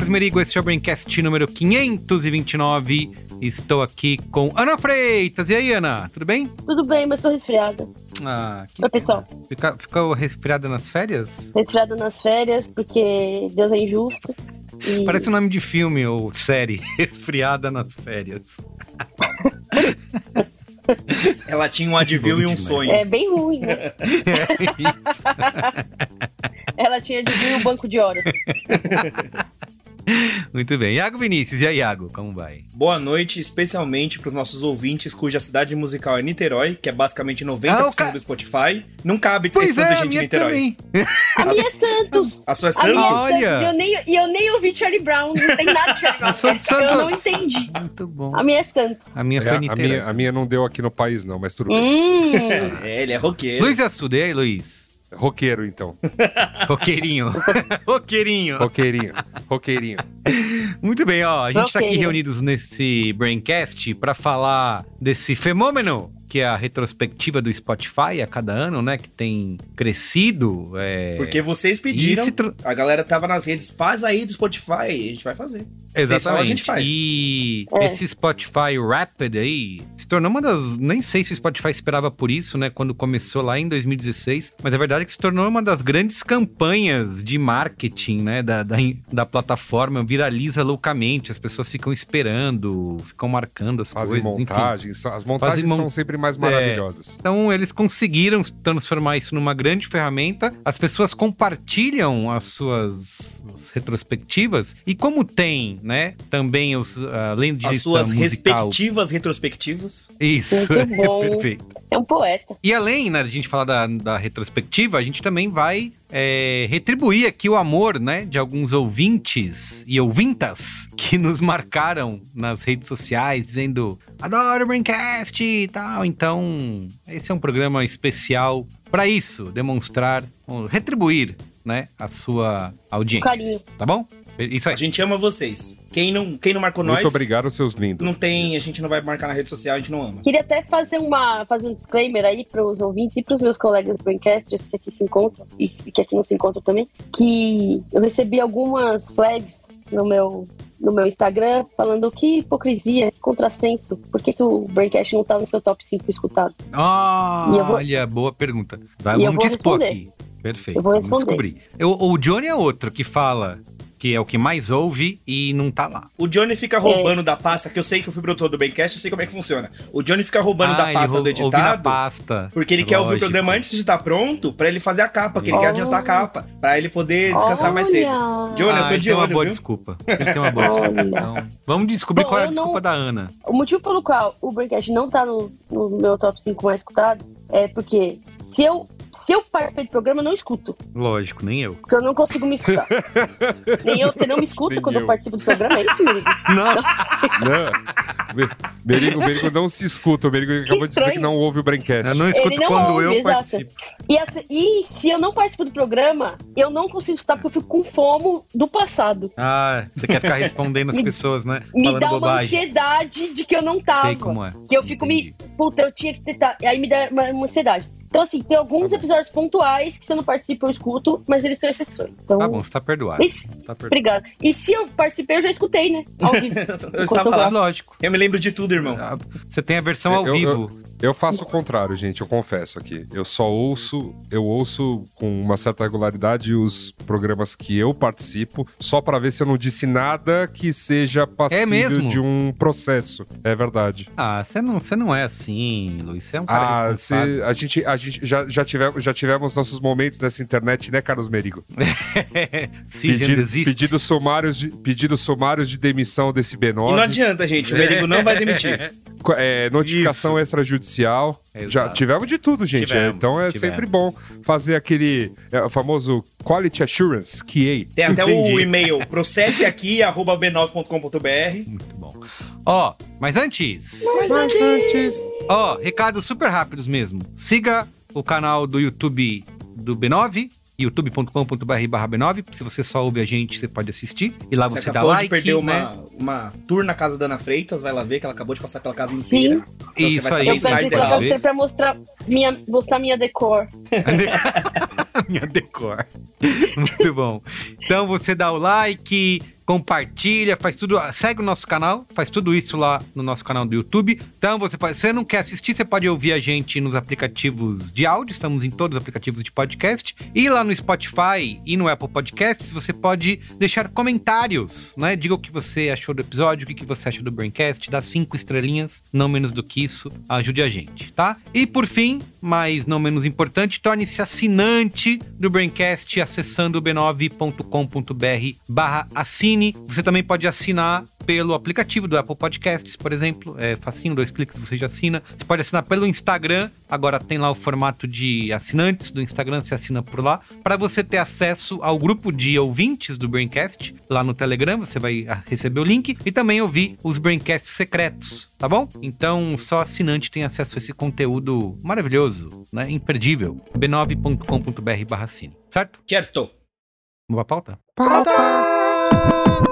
Carlos Merigo, esse é o Braincast número 529. Estou aqui com Ana Freitas. E aí, Ana, tudo bem? Tudo bem, mas tô resfriada. Ah, que Oi, pessoal. Fica, ficou resfriada nas férias? Resfriada nas férias, porque Deus é injusto. E... Parece o nome de filme ou série. Resfriada nas férias. Ela tinha um advil e um sonho. É bem ruim, né? É isso. Ela tinha de vir o banco de ouro. Muito bem. Iago Vinícius, e aí, Iago, como vai? Boa noite, especialmente para os nossos ouvintes cuja cidade musical é Niterói, que é basicamente 90% Ah, ca- do Spotify. Não cabe ter Pois tanta é, a gente em minha Niterói. também. A minha é Santos. A sua é A minha Santos? é Olha. Santos. E eu nem, e eu nem ouvi Charlie Brown. Não tem nada de Charlie Brown. Eu sou de Eu não Santos. entendi. Muito bom. A minha é Santos. A minha É, foi a, Niterói. minha, a minha não deu aqui no país, não, mas tudo bem. Hum. É, ele é roqueiro. Luiz Assuda, e aí, Luiz? Roqueiro, então. Roqueirinho. Roqueirinho. Roqueirinho. Roqueirinho. Muito bem, ó. A gente tá aqui reunidos nesse Braincast pra falar desse fenômeno que é a retrospectiva do Spotify a cada ano, né? Que tem crescido. É... Porque vocês pediram, tra- a galera tava nas redes, faz aí do Spotify, e a gente vai fazer. Vocês falam, Exatamente. a gente faz. E É. esse Spotify Rapid aí se tornou uma das. Nem sei se o Spotify esperava por isso, né? Quando começou lá em 2016. Mas a verdade é que se tornou uma das grandes campanhas de marketing, né? Da, da, da plataforma. Viraliza loucamente. As pessoas ficam esperando, ficam marcando as Fazem coisas. enfim. montagens. As montagens mon- são sempre mais É. maravilhosas. Então, eles conseguiram transformar isso numa grande ferramenta. As pessoas compartilham as suas as retrospectivas. E como tem, né, também os, além de As suas musical... respectivas retrospectivas. Isso, Muito bom. perfeito. É um poeta. E além, né, de a gente falar da, da retrospectiva, a gente também vai é, retribuir aqui o amor, né, de alguns ouvintes e ouvintas que nos marcaram nas redes sociais, dizendo adoro o Braincast e tal. Então, esse é um programa especial para isso, demonstrar, retribuir, né, a sua audiência. Carinho. Tá bom? Isso aí. A gente ama vocês. Quem não, quem não marcou Muito nós, obrigado, seus lindos. não tem, a gente não vai marcar na rede social, a gente não ama. Queria até fazer, uma, fazer um disclaimer aí para os ouvintes e para os meus colegas braincasters que aqui se encontram e que aqui não se encontram também, que eu recebi algumas flags no meu no meu Instagram falando que hipocrisia, que contrassenso, por que, que o Braincast não tá no seu top 5 escutados? Ah, vou- olha, boa pergunta. Vai, E vamos dispor aqui. Perfeito. Eu vou vamos responder. descobrir. Eu- o Johnny é outro que fala que é o que mais ouve e não tá lá. O Johnny fica É. roubando da pasta, que eu sei que eu fui produtor do Bencast, eu sei como é que funciona. O Johnny fica roubando Ah, da ele pasta do editado. pasta. Porque ele quer ouvir o Lógico. programa antes de estar pronto, pra ele fazer a capa, que ele quer Oh. adiantar a capa, pra ele poder descansar mais cedo. Olha! Johnny, eu tô ele de tem uma olho, boa viu? desculpa. Ele tem uma boa desculpa. Olha. Então, vamos descobrir Bom, qual é a desculpa não- da Ana. O motivo pelo qual o Braincast não tá no, no meu top 5 mais escutados é porque se eu, se eu participei do programa, eu não escuto. Lógico, nem eu. Porque eu não consigo me escutar. Nem eu, você não me escuta Nem quando eu. eu. participo do programa, é isso, Merigo? Não. Não. Merigo, Merigo não se escuta. O Merigo acabou de dizer que não ouve o Braincast. Eu não escuto não quando ouve, eu exato. participo. E, assim- e se eu não participo do programa, eu não consigo escutar porque eu fico com fomo do passado. Ah, você quer ficar respondendo as Me- pessoas, né? Me Falando dá uma bobagem. ansiedade de que eu não tava. Sei como é. Que eu fico me. Entendi. Puta, eu tinha que tentar. Aí me dá uma, uma ansiedade. Então, assim, tem alguns Tá episódios pontuais que se eu não participo, eu escuto, mas eles são exceções. Então, Tá bom, você tá perdoado. Isso. Tá perdoado. Obrigada. E se eu participei, eu já escutei, né? Ao vivo. Eu estava lá. Lógico. Eu me lembro de tudo, irmão. Ah, Você tem a versão ao Eu- eu- vivo. Eu faço o contrário, gente, eu confesso aqui. Eu só ouço, eu ouço com uma certa regularidade os programas que eu participo, só para ver se eu não disse nada que seja passível mesmo? de um processo. É verdade. Ah, você não, você não é assim, Luiz. Você é um cara Ah, cê- a gente, a gente já, já, tivemos, já tivemos nossos momentos nessa internet, né, Carlos Merigo? Sim, Pedido, existe. pedidos, sumários de, pedidos sumários de demissão desse E não B9. adianta, gente. O Merigo não vai demitir. É, notificação extrajudicial. Exato. Já tivemos de tudo, gente. Tivemos, É, então é tivemos. sempre bom fazer aquele é, o famoso Quality Assurance, QA. Tem até Entendi. o e-mail processe aqui, arroba b9.com.br. Muito bom. Ó, mas antes, Mas antes... ó, recados super rápidos mesmo. Siga o canal do YouTube do B9, youtube.com.br barra B9. Se você só ouve a gente, você pode assistir. E lá Você você, dá acabou like, de perder né? uma, uma tour na casa da Ana Freitas, vai lá ver que ela acabou de passar pela casa inteira. Então Isso você vai aí, saber House. você pra mostrar minha, mostrar minha decor. minha decor. Muito bom. Então você dá o like, compartilha, faz tudo, segue o nosso canal, faz tudo isso lá no nosso canal do YouTube. Então você pode, se você não quer assistir, você pode ouvir a gente nos aplicativos de áudio, estamos em todos os aplicativos de podcast e lá no Spotify e no Apple Podcasts, você pode deixar comentários, né? Diga o que você achou do episódio, o que você achou do Braincast, dá cinco estrelinhas, não menos do que isso, ajude a gente, tá? E por fim, mas não menos importante, torne-se assinante do Braincast acessando b9.com.br barra assine. Você também pode assinar pelo aplicativo do Apple Podcasts, por exemplo. É facinho, dois cliques você já assina. Você pode assinar pelo Instagram. Agora tem lá o formato de assinantes do Instagram, você assina por lá. Para você ter acesso ao grupo de ouvintes do Braincast, lá no Telegram, você vai ah, receber o link. E também ouvir os Braincasts secretos, tá bom? Então só assinante tem acesso a esse conteúdo maravilhoso, né? Imperdível. b9.com.br barra assine, certo? Certo. Vamos pra pauta? Ó,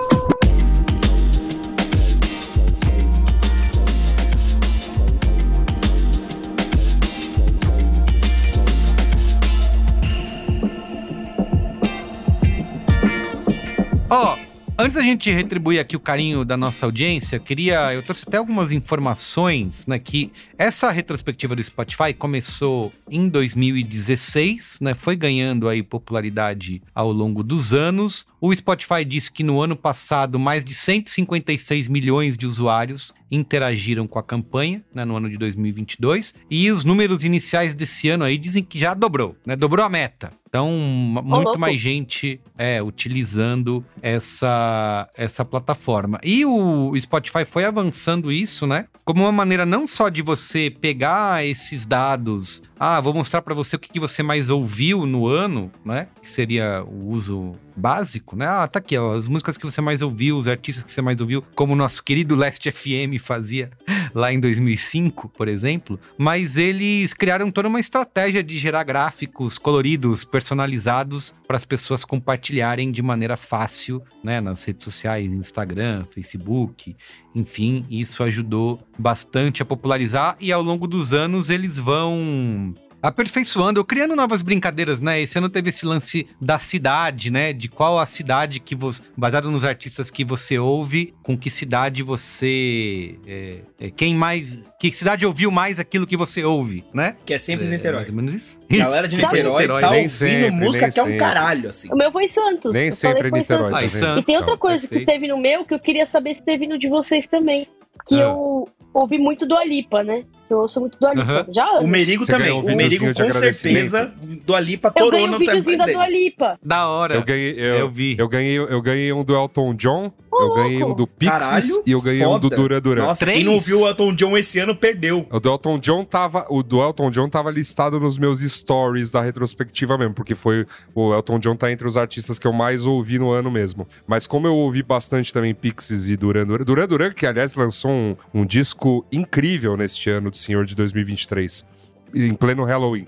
antes da gente retribuir aqui o carinho da nossa audiência, eu queria. Eu trouxe até algumas informações, né? Que essa retrospectiva do Spotify começou em 2016, né? Foi ganhando aí popularidade ao longo dos anos. O Spotify disse que no ano passado mais de 156 milhões de usuários interagiram com a campanha, né, no ano de 2022, e os números iniciais desse ano aí dizem que já dobrou, né? Dobrou a meta. Então, muito louco. mais gente é, utilizando essa, essa plataforma. E o Spotify foi avançando isso, né? Como uma maneira não só de você pegar esses dados, ah, vou mostrar para você o que, você mais ouviu no ano, né? Que seria o uso básico, né? Ah, tá aqui, ó, as músicas que você mais ouviu, os artistas que você mais ouviu, como o nosso querido Last FM fazia lá em 2005, por exemplo. Mas eles criaram toda uma estratégia de gerar gráficos coloridos, personalizados, para as pessoas compartilharem de maneira fácil, né? Nas redes sociais, Instagram, Facebook, enfim, isso ajudou bastante a popularizar e ao longo dos anos eles vão aperfeiçoando, ou criando novas brincadeiras, né? Esse ano teve esse lance da cidade, né? De qual a cidade que você, baseado nos artistas que você ouve, com que cidade você, é, é, quem mais, que cidade ouviu mais aquilo que você ouve, né? Que é sempre É, Niterói. Mais ou menos isso. Galera de Isso, Niterói, tá nem ouvindo sempre, música nem que é um sempre. caralho, assim. O meu foi Santos. Nem Eu sempre falei que foi Niterói, Santos. Vendo? Santos. E tem outra coisa que perfeito. teve no meu que eu queria saber se teve no de vocês também. Que Ah. eu ouvi muito do Alipa, né? Eu ouço muito do Alipa. Já O amo. Merigo Você também. um O Merigo, de com certeza, do Alipa Eu torou ganhei um no videozinho da tempo Dua. Lipa. Da hora. Eu ganhei, eu, Eu vi. Eu ganhei, eu ganhei um do Elton John, eu louco. ganhei um do Pixies Caralho, e eu ganhei um do foda. Duran Duran. Nossa, Três? quem não ouviu o Elton John esse ano perdeu. O do Elton John tava, o do Elton John tava listado nos meus stories da retrospectiva mesmo, porque foi o Elton John tá entre os artistas que eu mais ouvi no ano mesmo. Mas como eu ouvi bastante também Pixies e Duran Duran, Duran Duran que aliás lançou um, um disco incrível neste ano do Senhor de 2023, em pleno Halloween.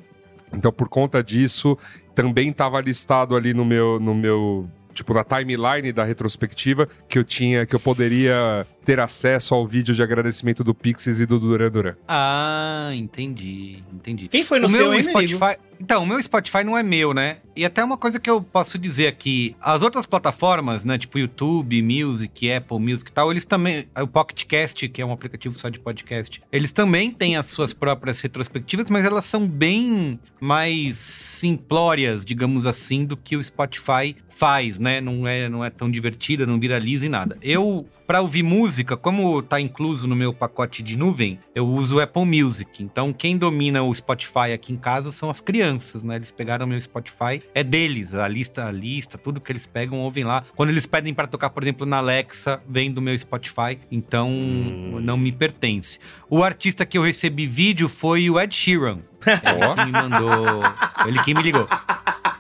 Então por conta disso também tava listado ali no meu no meu tipo, na timeline da retrospectiva, que eu tinha, que eu poderia ter acesso ao vídeo de agradecimento do Pixies e do Duran Duran. Ah, entendi, entendi. Quem foi no o seu, meu? Spotify. Então, o meu Spotify não é meu, né? E até uma coisa que eu posso dizer aqui: as outras plataformas, né? Tipo YouTube, Music, Apple Music e tal, eles também. O Pocket Cast, que é um aplicativo só de podcast, eles também têm as suas próprias retrospectivas, mas elas são bem mais simplórias, digamos assim, do que o Spotify faz, né? Não é, não é tão divertida, não viraliza e nada. Eu, para ouvir música, como tá incluso no meu pacote de nuvem, eu uso o Apple Music. Então, quem domina o Spotify aqui em casa são as crianças, né? Eles pegaram meu Spotify, é deles, a lista, a lista, tudo que eles pegam, ouvem lá. Quando eles pedem para tocar, por exemplo, na Alexa, vem do meu Spotify, então não me pertence. O artista que eu recebi vídeo foi o Ed Sheeran. Ele que me mandou, ele que me ligou.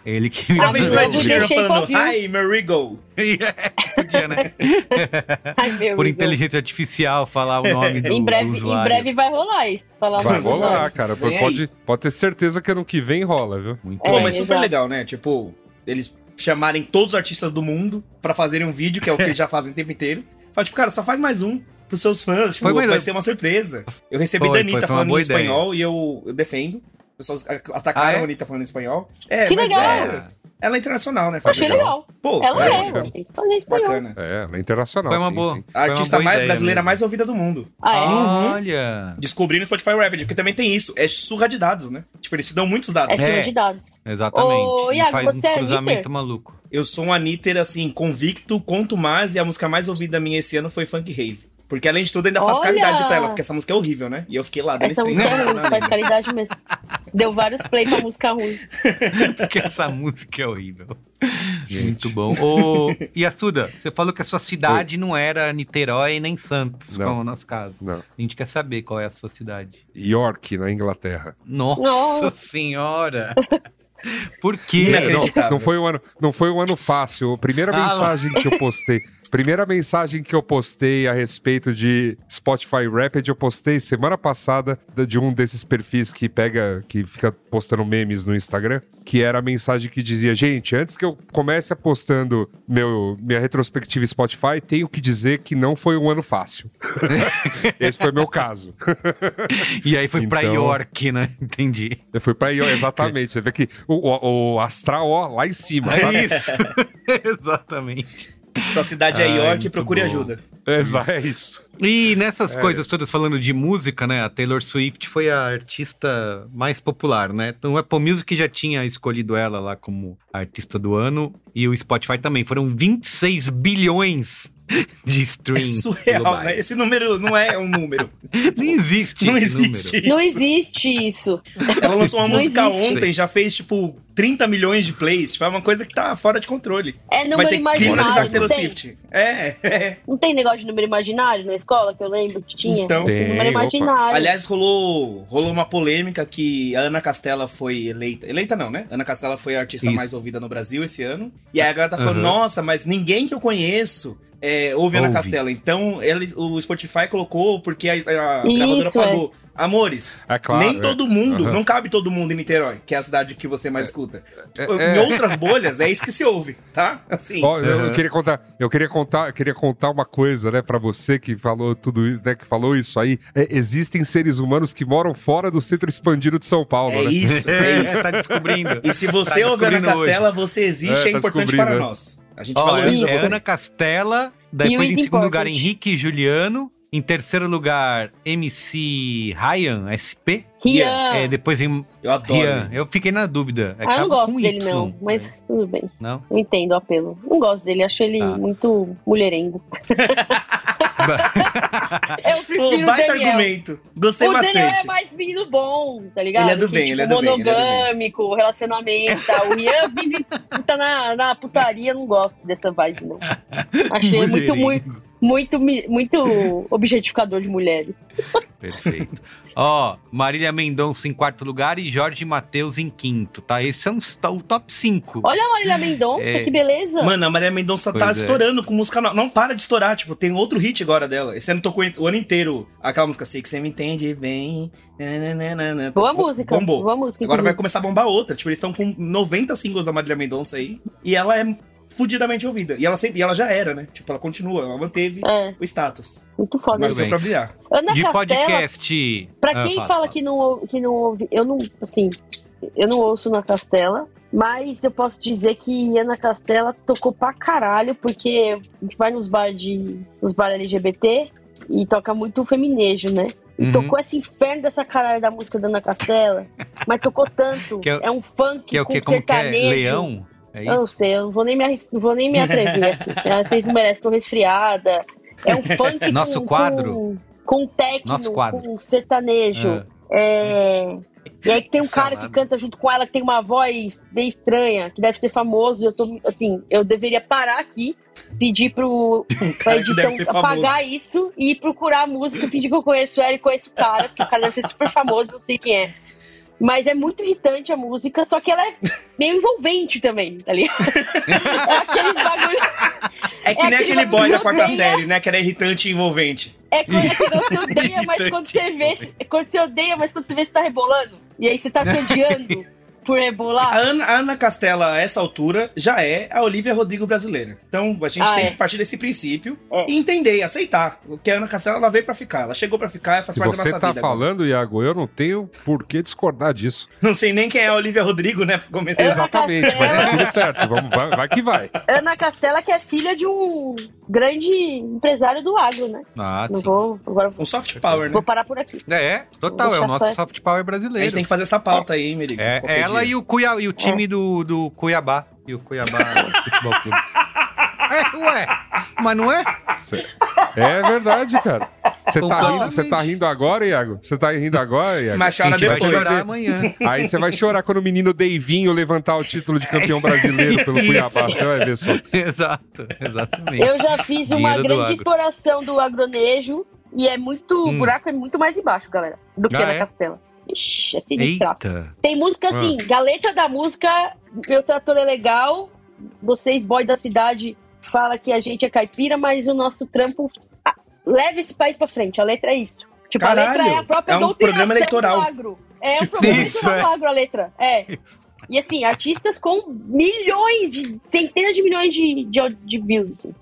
Ele que me vou Sheeran deixar falando. Hi, Marigo? Podia, né? Ai, Por inteligência artificial falar o nome do, Em breve, do em usuário. breve vai rolar isso. Falar Vai o nome do rolar, usuário. cara. Vem Pode, pode ter certeza que ano que vem rola, viu? Muito É, bem. mas super exato. legal, né? Tipo, eles chamarem todos os artistas do mundo pra fazerem um vídeo, que é o que eles já fazem o tempo inteiro. Fala, tipo, cara, só faz mais um pros seus fãs. Tipo, Foi vai ser uma surpresa. Eu recebi Foi, da foi, Anitta foi uma falando em espanhol e eu, eu defendo. As pessoas a- atacaram Ah, é? a Anitta falando em espanhol. É, Que mas legal. é. Ela é internacional, né? Achei legal. Pô, Ela é, é, ela tem que fazer espanhol. bacana. É, ela é internacional. Foi uma sim, boa. sim. A Foi artista boa mais ideia brasileira mesmo. mais ouvida do mundo. Ah, é? Olha! Descobri no Spotify Rapid, porque também tem isso. É surra de dados, né? Tipo, eles te dão muitos dados. É É. de dados. Exatamente. Ô, E Iago, faz você é cruzamento Anitter? maluco. Eu sou um Anitter, assim, convicto, conto mais, e a música mais ouvida minha esse ano foi Funk Rave. Porque além de tudo, ainda faz Olha! caridade pra ela, porque essa música é horrível, né? E eu fiquei lá dando Essa stream. música é ruim, faz caridade mesmo. Deu vários play pra música ruim. Porque essa música é horrível. Gente. Muito bom. Ô, e a Suda, você falou que a sua cidade não era Niterói nem Santos, Não. como nas casas. Não. A gente quer saber qual é a sua cidade. York, na Inglaterra. Nossa, Nossa. senhora! Por quê? Não, não foi um ano, não foi um ano fácil. A primeira Ah, mensagem que eu postei, primeira mensagem que eu postei a respeito de Spotify Rapid, eu postei semana passada de um desses perfis que pega, que fica postando memes no Instagram, que era a mensagem que dizia: "Gente, antes que eu comece apostando meu minha retrospectiva Spotify, tenho que dizer que não foi um ano fácil". Esse foi meu caso. E aí foi pra Então- York, né? Entendi. Eu fui pra York, exatamente. Você vê que o, o- o astral, ó, lá em cima, sabe? É isso. Exatamente. Sua cidade é Ai, York, procure bom. ajuda. Exa- É isso. E nessas É. coisas todas falando de música, né? A Taylor Swift foi a artista mais popular, né? Então o Apple Music já tinha escolhido ela lá como artista do ano e o Spotify também. Foram 26 bilhões de É streams. surreal, globais. né? Esse número não é um número. Não existe Não esse existe número. Não isso. existe isso. Ela lançou uma Não música existe. ontem, já fez, tipo, 30 milhões de plays. Tipo, é uma coisa que tá fora de controle. É número Vai ter que imaginário. Não tem, Swift. É, é. não tem negócio de número imaginário na escola que eu lembro que tinha? Então. Tem, número opa. imaginário. Aliás, rolou, rolou uma polêmica que a Ana Castela foi eleita. Eleita não, né? Ana Castela foi a artista Isso. mais ouvida no Brasil esse ano. E aí a galera tá falando, Aham. nossa, mas ninguém que eu conheço é, ouve Ana. Castela. Então, ele, o Spotify colocou porque a, a Isso, gravadora é. pagou. Amores, É claro. nem é. todo mundo, Aham. não cabe todo mundo em Niterói, que é a cidade que você mais escuta. é, em é. outras bolhas, é isso que se ouve, tá? Assim. Ó, eu, eu queria contar, eu queria contar, eu queria contar uma coisa, né, para você que falou tudo, isso, né, que falou isso aí. É, existem seres humanos que moram fora do centro expandido de São Paulo, é né? isso, é isso. tá descobrindo. E se você Tá ouve Ana Castela, você existe, É, é, tá importante para é. nós. A gente Ó, valoriza é você. Ana Castela, depois em segundo lugar. Henrique e Juliano, em terceiro lugar MC Ryan, SP, Rian. é, depois em Eu adoro. Rian. Eu fiquei na dúvida. Ah, eu não gosto dele, Y, não. Mas né? tudo bem. Não? Eu entendo o apelo. Não gosto dele, acho ele Tá. muito mulherengo. Eu Pô, o baita Daniel. argumento. Gostei o Daniel bastante. é mais menino bom, tá ligado? Ele é do Que, bem, tipo, ele é do bem, é monogâmico, relacionamento tal. O Rian vive tá na, na putaria, não gosto dessa vibe, não. Achei muito, muito. Muito, muito objetificador de mulheres. Perfeito. Ó, Marília Mendonça em quarto lugar e Jorge Matheus em quinto, tá? Esse é um, o top 5. Olha a Marília Mendonça, É. que beleza. Mano, a Maria Mendonça tá é. estourando com música nova. Não para de estourar, tipo, tem outro hit agora dela. Esse ano tocou o ano inteiro aquela música Sei que você me entende bem. Boa Bo- música. Bombou. Boa música. Agora vai começar a bombar outra. Tipo, eles estão com 90 singles da Marília Mendonça aí. E ela é fudidamente ouvida. E ela sempre, e ela já era, né? Tipo, ela continua, ela manteve É, o status. muito foda. Nasceu pra brilhar. Ana De Castela, podcast. pra Ah, quem fala, fala fala. que não, que não ouve, eu não, assim, eu não ouço na Castela, mas eu posso dizer que Ana Castela tocou pra caralho, porque a gente vai nos bar de, nos bar LGBT e toca muito feminejo, né? E Uhum. tocou esse inferno dessa caralho da música da Ana Castela, mas tocou tanto. Que é- é, um funk Que é o com que? Como que é? sertanejo. Leão? É Eu não sei, eu não vou nem me, não vou nem me atrever. Ah, Vocês não merecem, tô resfriada. É um funk Nosso com, quadro. Com, com techno, Nosso quadro. com sertanejo. Ah, É... E aí que tem um cara Salada. que canta junto com ela, que tem uma voz bem estranha, que deve ser famoso. Eu tô, assim, eu deveria parar aqui, pedir pro, pra Cara edição ser famoso. apagar isso e ir procurar a música, pedir que eu conheço ela e conheço o cara, porque o cara deve ser super famoso, não sei quem é. Mas é muito irritante a música, só que ela é meio envolvente também, tá ligado? é aqueles bagulho. É que É nem aquele boy da quarta odeia. série, né? Que era irritante e envolvente. É quando é você odeia, mas quando você vê. Quando você odeia, mas quando você vê, você tá rebolando. E aí você tá se odiando por A rebolar. Ana, a Ana Castela, a essa altura, já é a Olivia Rodrigo brasileira. Então, a gente Ah, tem é. que partir desse princípio É. e entender, e aceitar. Que a Ana Castela, ela veio pra ficar. Ela chegou pra ficar, faz Se parte da você nossa tá vida. agora. falando, Iago, eu não tenho por que discordar disso. Não sei nem quem é a Olivia Rodrigo, né? Começar. Exatamente, mas tá tudo certo. Vamos, vai, vai que vai. Ana Castela, que é filha de um grande empresário do agro, né? Ah, Não sim. vou. Agora Um soft power, né? vou parar por aqui. É, total, é o nosso soft power A gente brasileiro. tem que fazer essa pauta aí, hein, Merigo? É, qualquer ela dia. e o, Cuiá, e o time do, do Cuiabá. E o Cuiabá Futebol Clube. É, ué, mas não é? Cê- É verdade, cara. Você tá, rindo, você tá rindo agora, Iago? Você tá rindo agora, Iago? Mas chora gente vai depois. chorar amanhã. Aí você vai chorar quando o menino Deivinho levantar o título de campeão brasileiro pelo. Cuiabá. Você vai ver só. Exato, exatamente. Eu já fiz uma Dinheiro do grande agro. exploração do agronejo e é muito. Hum. O buraco é muito mais embaixo, galera, do que Ah, na é? Castela. Ixi, é sinistro. Eita. Tem música Ah. assim, galeta da música, meu trator é legal, vocês, boy da cidade, fala que a gente é caipira, mas o nosso trampo ah, leva esse país pra frente. A letra é isso. Tipo, a Caralho, letra é a própria é um doutrinação programa eleitoral. do agro. É um Tipo programa isso, eleitoral é. do agro, a letra. É. E assim, artistas com milhões de. centenas de milhões de, de, de views. Assim.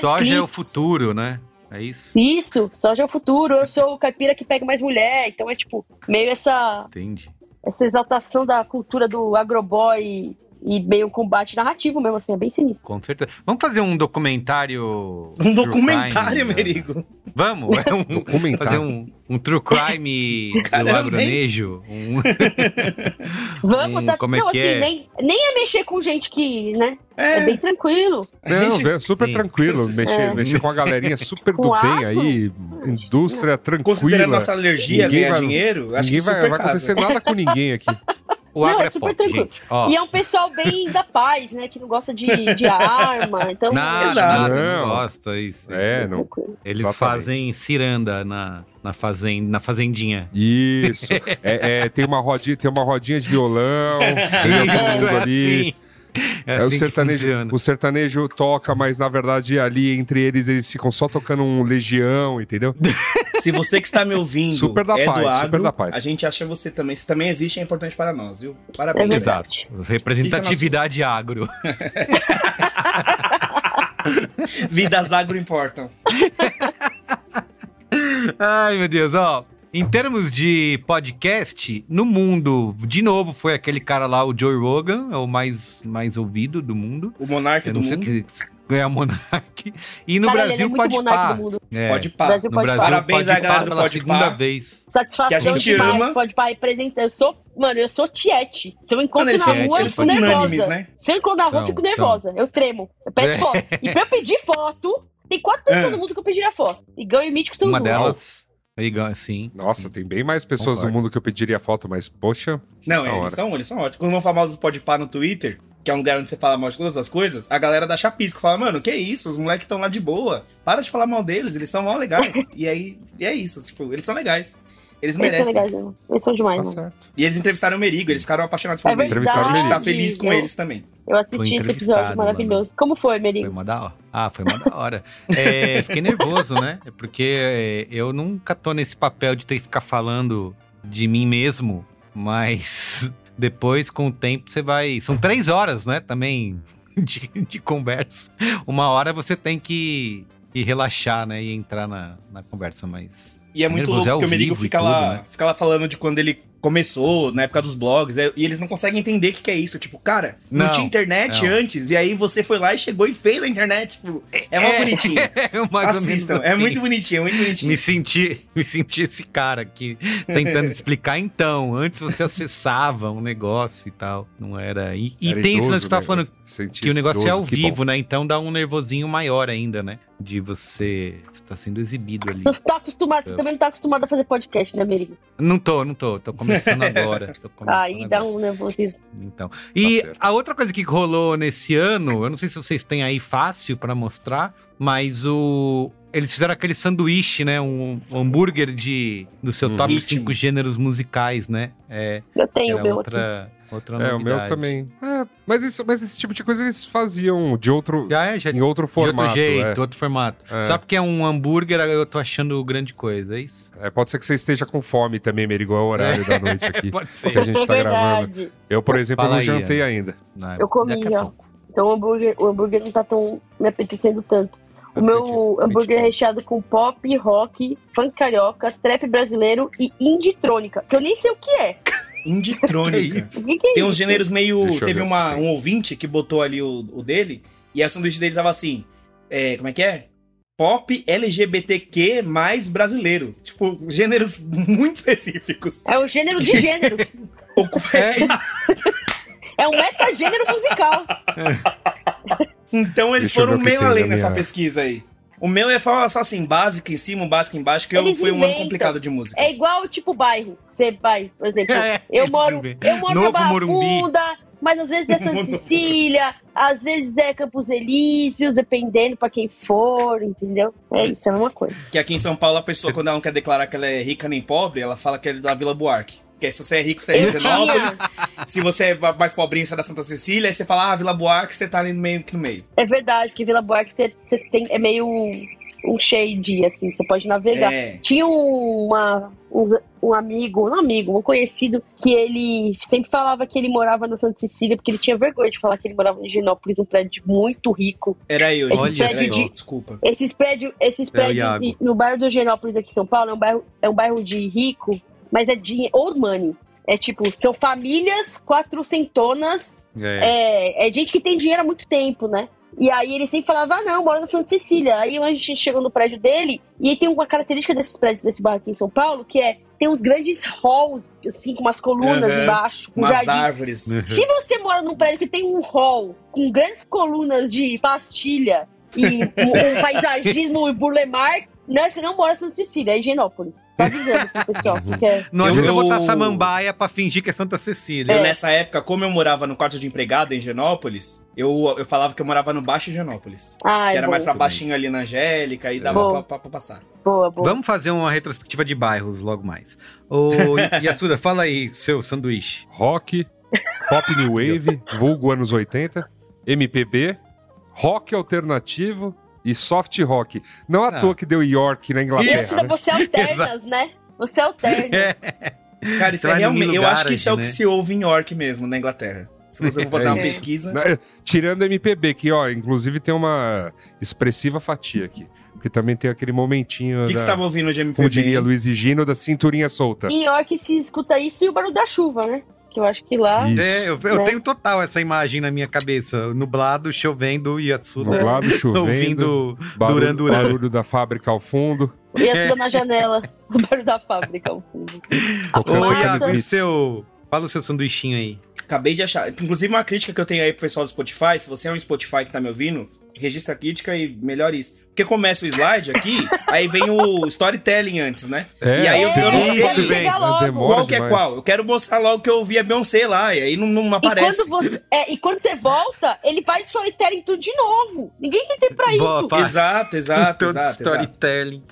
Soja é o futuro, né? É isso? Isso, soja é o futuro. Eu sou o caipira que pega mais mulher. Então é tipo, meio essa Entendi. essa exaltação da cultura do agroboy e meio um combate narrativo mesmo, assim, é bem sinistro. Com certeza. Vamos fazer um documentário. Um documentário, crime, né? Merigo. Vamos, é um, fazer Documentário. um, um true crime do Caramba, hein? agronejo. Um, Vamos, Hum, tá. como é não, que assim, é? nem, nem é mexer com gente que, né? É, É, bem tranquilo. a Não, gente é super Sim. tranquilo. Mexer, É. mexer com a galerinha super do bem aí. Indústria tranquila. considerando nossa alergia Ninguém ganhar vai- dinheiro, acho Ninguém que vai, super vai casa. acontecer nada com ninguém aqui. O Não, é é super pop, tranquilo. gente. Ó, E é um pessoal bem da paz, né? Que não gosta de, de arma. Então, nada, Exato. nada, Não. não gosta isso. É, isso. não. Eles Exatamente. fazem ciranda na, na, fazen, na fazendinha. Isso. É, é, tem, uma rodinha, tem uma rodinha de violão. Todo mundo é ali. assim. É, É, o, assim que sertanejo, o sertanejo toca, mas na verdade ali entre eles eles ficam só tocando um legião, entendeu? Se você que está me ouvindo Super da é paz, super da paz. a gente acha você também. Você também existe, é importante para nós, viu? Parabéns. Exato. Representatividade agro. Vidas agro importam. Ai, meu Deus, ó. Em termos de podcast, no mundo, de novo, foi aquele cara lá, o Joe Rogan, é o mais, mais ouvido do mundo. O monarca do não sei o mundo. que ganha Monark. E no é Brasil, muito pode pá. do mundo. É, Pode pá. Brasil no pode Brasil, pá. Parabéns pode à pá galera do pela Pode segunda Pá. vez. Satisfação Que a gente demais, ama. pode pai apresentando. Eu sou, mano, eu sou tiete. Se eu encontro Mano, na são- rua, eu fico são nervosa. unânimes, né? Se eu encontro na rua, eu São, fico são. nervosa. Eu tremo. Eu peço É. foto. E pra eu pedir foto, tem quatro pessoas Ah. no mundo que eu pediria foto. E ganho e mítico são Uma duas. delas, igual assim. Nossa, tem bem mais pessoas Concordo. no mundo que eu pediria foto, mas poxa. Não, eles hora. são, eles são ótimos. Quando vão falar mal do Pode Pá no Twitter, que é um lugar onde você fala mal de todas as coisas, a galera da Chapisco fala, mano, que isso? Os moleques estão lá de boa. Para de falar mal deles, eles são mó legais. e aí, e é isso, tipo, eles são legais. Eles Eles são merecem. legais, não. Eles são demais, Tá não. certo. E eles entrevistaram o Merigo, eles ficaram apaixonados por É ele. Entrevistaram o verdade. A gente tá feliz com Eu- eles também. Eu assisti Foi esse episódio maravilhoso. Como foi, Foi Merigo? uma da hora. Ah, foi uma da hora. É, fiquei nervoso, né? Porque é, eu nunca tô nesse papel de ter que ficar falando de mim mesmo, mas depois, com o tempo, você vai. São três horas, né? Também de, de conversa. Uma hora você tem que, que relaxar, né? E entrar na, na conversa, mas. E é muito louco é porque o Merigo fica tudo, lá, né? fica lá falando de quando ele começou, na época dos blogs, é- e eles não conseguem entender o que, que é isso. Tipo, cara, não, Não, tinha internet não. antes, e aí você foi lá e chegou e fez a internet. Tipo, é mó bonitinho. É, ou menos Assistam, é assim. muito bonitinho, é muito bonitinho. Me senti, me senti esse cara aqui tentando explicar. Então, antes você acessava um negócio e tal, não era. E, e Era tem isso idoso, né, que tava né? falando, Senti que o negócio é idoso, ao que bom. vivo, né? Então dá um nervosinho maior ainda, né? De você estar sendo exibido ali. Você tá acostumado, você também não tá acostumado a fazer podcast, né, Merigo? Não tô, não tô. Tô começando agora. Tô começando Aí dá agora. um nervosismo. Então. E certo. a outra coisa que rolou nesse ano, eu não sei se vocês têm aí fácil pra mostrar, mas o eles fizeram aquele sanduíche, né? Um, um hambúrguer de do seu Hum. top Ritmos. 5 gêneros musicais, né? É, Eu tenho era o meu aqui. outra outra É, o meu também. É, mas, isso, mas esse tipo de coisa eles faziam de outro, Já é, já em outro de formato. outro jeito, é. outro formato. É. Só porque é um hambúrguer, eu tô achando grande coisa, é isso? É, pode ser que você esteja com fome também, Merigo, é o horário da noite aqui. Pode que ser. a gente tá gravando. Verdade. Eu, por exemplo, Fala não aí, jantei ainda. Não, Eu comi pouco. Então o hambúrguer, o hambúrguer não tá tão me apetecendo tanto. O Eu meu hambúrguer é recheado com pop, rock, funk carioca, trap brasileiro e inditrônica, que eu nem sei o que é. Inditrônica. O que, que é Tem uns gêneros meio. Deixa Teve uma, um ouvinte que botou ali o, o dele, e a sanduíche dele tava assim. é, como é que é? Pop LGBTQ mais brasileiro. Tipo, gêneros muito específicos. É o gênero de gêneros. Ocupa esse- é um metagênero musical. Então eles Deixa foram meio além nessa minha- pesquisa aí. O meu é só só assim, básico em cima, um básico embaixo, que eu, foi um ano complicado de música. É igual, tipo, bairro. Você vai, por exemplo, É, eu moro, eu moro Novo na. Funda, mas às vezes é Santa Cecília, às vezes é Campos Elíseos, dependendo pra quem for, entendeu? É isso, é a mesma coisa. Que aqui em São Paulo a pessoa, quando ela não quer declarar que ela é rica nem pobre, ela fala que é da Vila Buarque. Que aí, se você é rico, você é de Genópolis. Se você é mais pobrinho, você é da Santa Cecília. Aí você fala, ah, Vila Buarque, você tá ali no meio, aqui no meio. É verdade, porque Vila Buarque você, você tem, é meio um shade, assim, você pode navegar. É. Tinha uma, um, um amigo, não amigo, um conhecido, que ele sempre falava que ele morava na Santa Cecília, porque ele tinha vergonha de falar que ele morava em Genópolis, um prédio muito rico. Era eu, Esse gente. prédio Era eu. de- Desculpa. Esses prédios, esses prédios no bairro do Genópolis aqui em São Paulo é um bairro, é um bairro de rico, mas é de old money. É tipo, são famílias quatrocentonas, É. é, é gente que tem dinheiro há muito tempo, né? E aí ele sempre falava, ah, não, mora na Santa Cecília. Aí a gente chegou no prédio dele, e aí tem uma característica desses prédios desse bairro aqui em São Paulo, que é, tem uns grandes halls, assim, com umas colunas Uhum. embaixo, com Umas jardins. árvores. Se você mora num prédio que tem um hall com grandes colunas de pastilha e um, um paisagismo burlemar, né, você não mora em Santa Cecília, é Higienópolis. Só avisando pro pessoal. Que é... Não Eu- adianta eu- botar samambaia pra fingir que é Santa Cecília. Eu, nessa época, como eu morava no quarto de empregado em Genópolis, eu, eu falava que eu morava no Baixo Genópolis. Ah, que era bom. mais pra baixinho ali na Angélica e dava pra, pra- pra passar. Boa, boa. Vamos fazer uma retrospectiva de bairros logo mais. Ô, Yasuda, fala aí, seu sanduíche. Rock, Pop New Wave, vulgo anos 80, MPB, rock alternativo e soft rock. Não à Ah. toa que deu York na Isso, Inglaterra, né? você alternas, né? Você alterna. É. Cara, isso é realmente. Eu acho que isso é o que né? se ouve em York mesmo, na Inglaterra. Se você for fazer É uma isso. pesquisa. Né? Tirando MPB, que, ó, inclusive tem uma expressiva fatia aqui. Porque também tem aquele momentinho O que, que da, você tava ouvindo de MPB? como diria Luiz e Gino, da cinturinha solta. Em York se escuta isso e o barulho da chuva, né? Que eu acho que lá. Isso. É, eu, eu Né? tenho total essa imagem na minha cabeça. Nublado, chovendo e Yatsuda Nublado, chovendo, ouvindo barulho, Duran Duran. barulho da fábrica ao fundo. E a sua na janela. O barulho da fábrica, ao fundo. Ô. Iago, e beats. seu... Fala o seu sanduichinho aí. Acabei de achar. Inclusive, uma crítica que eu tenho aí pro pessoal do Spotify. Se você é um Spotify que tá me ouvindo, registra a crítica e melhore isso. Porque começa o slide aqui, aí vem o storytelling antes, né? É, e aí eu, eu não sei. Demora. qual que é demais. qual. Eu quero mostrar logo que eu ouvi a Beyoncé lá, e aí não, não E aparece. quando, você, é, e quando você volta, ele faz storytelling tudo de novo. Ninguém tem tempo pra Boa, isso. pá. Exato, exato, Todo exato, exato. storytelling.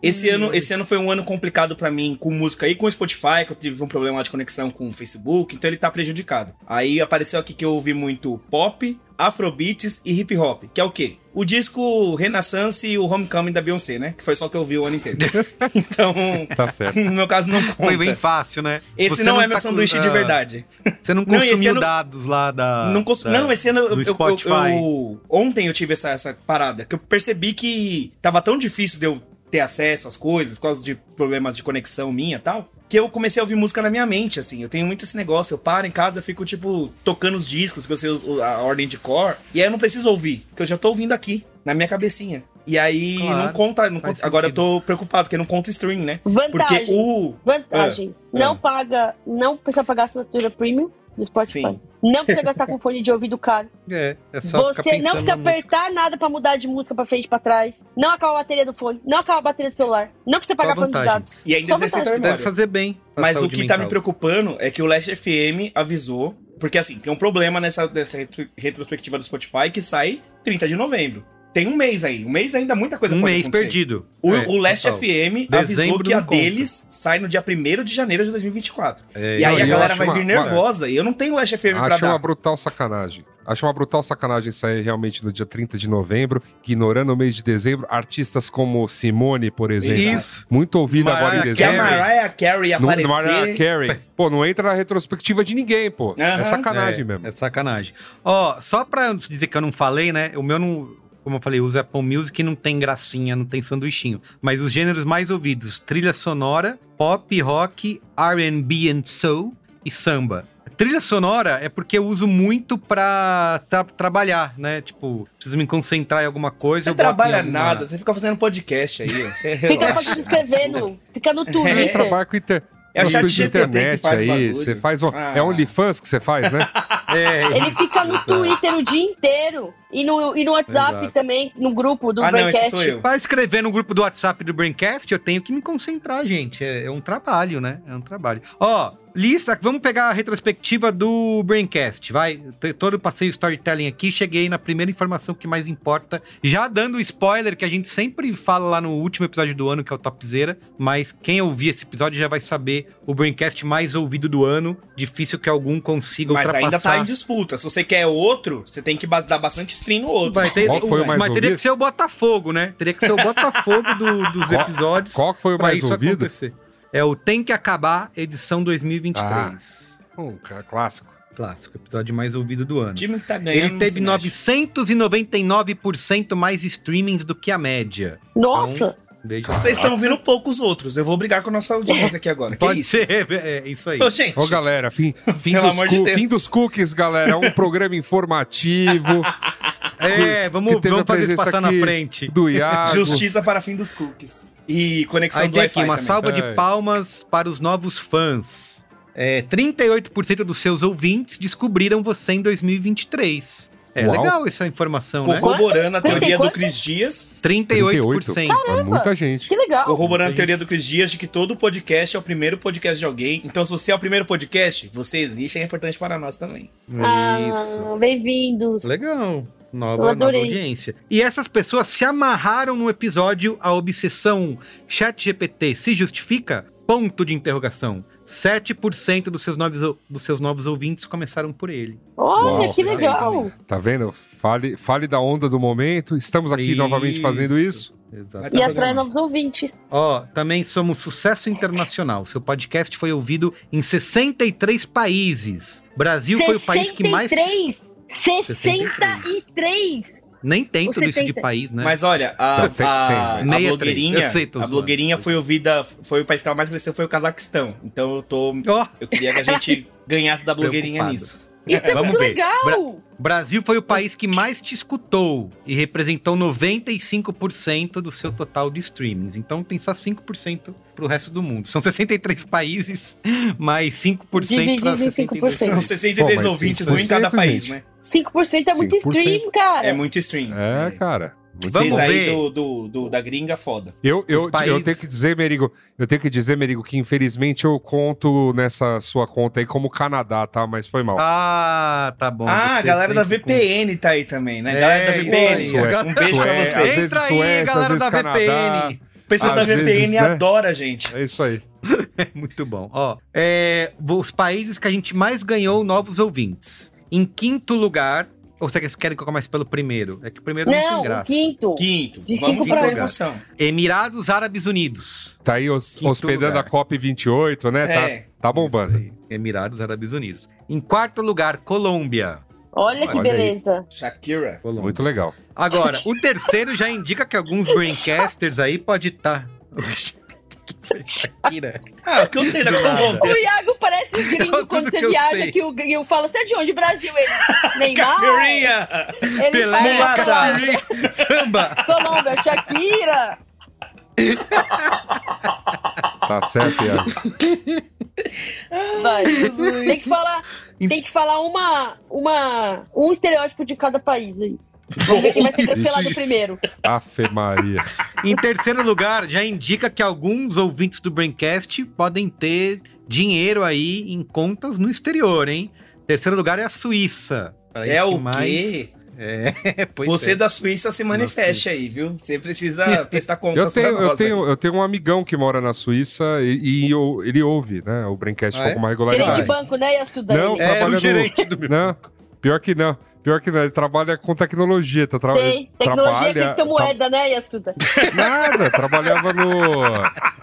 Esse ano, esse ano foi um ano complicado pra mim com música e com Spotify, que eu tive um problema de conexão com o Facebook, então ele tá prejudicado. Aí apareceu aqui que eu ouvi muito pop, afrobeats e hip hop, que é o quê? O disco Renaissance e o Homecoming da Beyoncé, né? Que foi só o que eu vi o ano inteiro. então, Tá certo. no meu caso não conta. Foi bem fácil, né? Esse Você não, é meu tá com- sanduíche de ah, verdade. Você não Não, consumiu ano- dados lá da. Não, cons- da- não, esse ano eu, do eu- eu- Spotify. eu- Ontem eu tive essa, essa parada, que eu percebi que tava tão difícil de eu ter acesso às coisas, por causa de problemas de conexão minha e tal, que eu comecei a ouvir música na minha mente, assim. Eu tenho muito esse negócio, eu paro em casa, eu fico, tipo, tocando os discos, que eu sei a ordem de cor, e aí eu não preciso ouvir, porque eu já tô ouvindo aqui, na minha cabecinha. E aí Claro, não conta, não conta- agora eu tô preocupado, porque não conta stream, né? Vantagem. Porque o... Vantagens. Ah, não ah. paga, não precisa pagar assinatura premium do Spotify. Sim. Não precisa gastar com fone de ouvido caro. É, é só ficar Você não precisa na música. apertar nada pra mudar de música pra frente e pra trás. Não acaba a bateria do fone. Não acaba a bateria do celular. Não precisa pagar plano de dados. E ainda memória. Deve fazer bem. Mas o que tá me mental. preocupando é que o Last FM avisou, porque assim, tem um problema nessa, nessa retro- retrospectiva do Spotify que sai 30 de novembro. Tem um mês aí. Um mês ainda muita coisa Um pode mês acontecer. perdido. O, É, o Last total. FM avisou Dezembro que a deles sai no dia 1 de janeiro de 2024. É, e aí a e galera vai uma- vir nervosa e eu não tenho Last FM pra Acho uma dar. brutal sacanagem. Acho uma brutal sacanagem sair realmente no dia 30 de novembro, ignorando o mês de dezembro. Artistas como Simone, por exemplo. Isso. Muito ouvida agora em Mariah Que a dezembro. Mariah Carey No, aparecer... no Mariah Carey. Pô, não entra na retrospectiva de ninguém, pô. É Aham. sacanagem é, mesmo. É sacanagem. Ó, só pra dizer que eu não falei, né? O meu não. Como eu falei, eu uso Apple Music e não tem gracinha, não tem sanduichinho. Mas os gêneros mais ouvidos: trilha sonora, pop, rock, RB and soul e samba. Trilha sonora é porque eu uso muito pra tra- trabalhar, né? Tipo, preciso me concentrar em alguma coisa. Você eu trabalha alguma- nada, você fica fazendo podcast aí. Você Fica escrevendo. Fica no Você Twitter. trabalha com inter... É o chat de GPT que internet faz aí. Você faz um... Ah. É OnlyFans que você faz, né? É, Ele fica no Twitter o dia inteiro. E no, e no WhatsApp Exato. também, no grupo do Ah, não, Braincast. sou eu. Pra escrever no grupo do WhatsApp do Braincast, eu tenho que me concentrar, gente. É, é um trabalho, né? É um trabalho. Ó, lista, vamos pegar a retrospectiva do Braincast, vai. Todo o passeio storytelling aqui, cheguei na primeira informação que mais importa. Já dando spoiler, que a gente sempre fala lá no último episódio do ano, que é o Topzera. Mas quem ouvir esse episódio já vai saber o Braincast mais ouvido do ano. Difícil que algum consiga Mas ultrapassar. ainda tá em disputa. Se você quer outro, você tem que dar bastante stream no outro. Vai ter, Qual foi o mais mas teria ouvido? que ser o Botafogo, né? Teria que ser o Botafogo do- dos episódios. Qual foi o pra mais isso ouvido? acontecer. É o Tem que Acabar, edição 2023. Um cara clássico. Clássico, episódio mais ouvido do ano. O time que tá ganhando. Ele teve se mexe. 999% mais streamings do que a média. Nossa, Beijo. Vocês estão ouvindo poucos outros. Eu vou brigar com a nossa audiência aqui agora. Que Pode isso? ser, é isso aí. Ô, gente, Ô, galera, fim, fim, dos amor de fim dos cookies, galera. É um programa informativo É, vamos, vamos fazer isso passar na frente. do Iago. justiça para fim dos cookies. E conexão Aí do tem aqui uma também. salva de É. palmas para os novos fãs. É, 38% dos seus ouvintes descobriram você em 2023. É Uau. legal essa informação, né? Corroborando a Quantos? teoria do? Cris Dias. 38%. É muita gente. que legal. Corroborando a teoria do Cris Dias de que todo podcast é o primeiro podcast de alguém. Então, se você é o primeiro podcast, você existe e é importante para nós também. Isso. Ah, bem-vindos. Legal. Nova, nova audiência. E essas pessoas se amarraram no episódio A Obsessão ChatGPT se justifica? Ponto de interrogação. 7% dos seus, novos, dos seus novos ouvintes começaram por ele. Olha, Uau, que isso legal. Tá vendo? Fale, fale da onda do momento. Estamos aqui novamente fazendo isso. Vai E atrai programado. novos ouvintes. Ó, também somos sucesso internacional. Seu podcast foi ouvido em 63 países. Brasil foi o país que mais. 63! 63! Nem tem tudo isso de 70. país, né? Mas olha, a, a- a é blogueirinha, sei, tô a blogueirinha foi ouvida, foi o país que ela mais cresceu foi o Cazaquistão. Então eu tô, eu queria que a gente ganhasse da blogueirinha Preocupado. nisso. Isso é Vamos muito ver. legal! Brasil foi o país que mais te escutou e representou 95% do seu total de streamings. Então tem só 5% pro resto do mundo. São 63 países, mais 5% para Dividido em 62 5%. São 63 Pô, mas ouvintes, um em 5%, cada país, né? 5% é muito 5%. stream, cara. É muito stream. É, cara. Muito Vamos. Vocês aí ver. do, do, do- da gringa foda. Eu, eu, países- eu tenho que dizer, Merigo, eu tenho que dizer, Merigo, que infelizmente eu conto nessa sua conta aí como Canadá, tá? Mas foi mal. Ah, tá bom. ah, a galera da sempre com- VPN tá aí também, né? É, galera da VPN. isso aí. Um beijo pra Sué- vocês. vezes Entra aí, Suécia, galera da Canadá. VPN. pessoal da VPN vezes, né? adora a gente. É isso aí. Muito bom. Ó, é, os países que a gente mais ganhou novos ouvintes. Em quinto lugar. Ou vocês querem que eu comece pelo primeiro? É que o primeiro não, Não, tem graça. quinto. Quinto. De Vamos cinco pra- emoção. Emirados Árabes Unidos. Tá aí os- hospedando lugar. a COP28, né? É. Tá, tá bombando. Aí. Emirados Árabes Unidos. Em quarto lugar, Colômbia. Olha que Olha aí. beleza. Shakira. Colômbia. Muito legal. Agora, o terceiro já indica que alguns braincasters aí pode estar. Shakira. Ah, o que eu sei da. Colômbia. O Iago parece os gringos Tudo quando você que viaja sei. que o gringo fala, você é de onde? Brasil, ele. Neymar. Caipirinha! Ele Pelé, Mulata. fala, Cacari, samba. Colômbia, Shakira. Tá certo, Iago. Vai. Jesus. Tem que falar, tem que falar uma, uma, um estereótipo de cada país aí. Vamos ver quem vai ser cancelado primeiro. Afe Maria. Em terceiro lugar, já indica que alguns ouvintes do Braincast podem ter dinheiro aí em contas no exterior, hein? Terceiro lugar é a Suíça. É o mais- quê? É, pois Você é. da Suíça se manifeste aí, viu? Você precisa prestar contas Eu tenho, eu, tenho, eu tenho um amigão que mora na Suíça e, e eu- ele ouve, né? O Braincast Ah, com é? alguma Gerente regularidade. de banco, né, Yasuda? Não. É, trabalha o no- gerente do meu. Não, pior que não. Pior que não, ele trabalha com tecnologia. Tá tra... Sei, tecnologia trabalha, é criptomoeda, né, Yasuda? Nada, trabalhava no.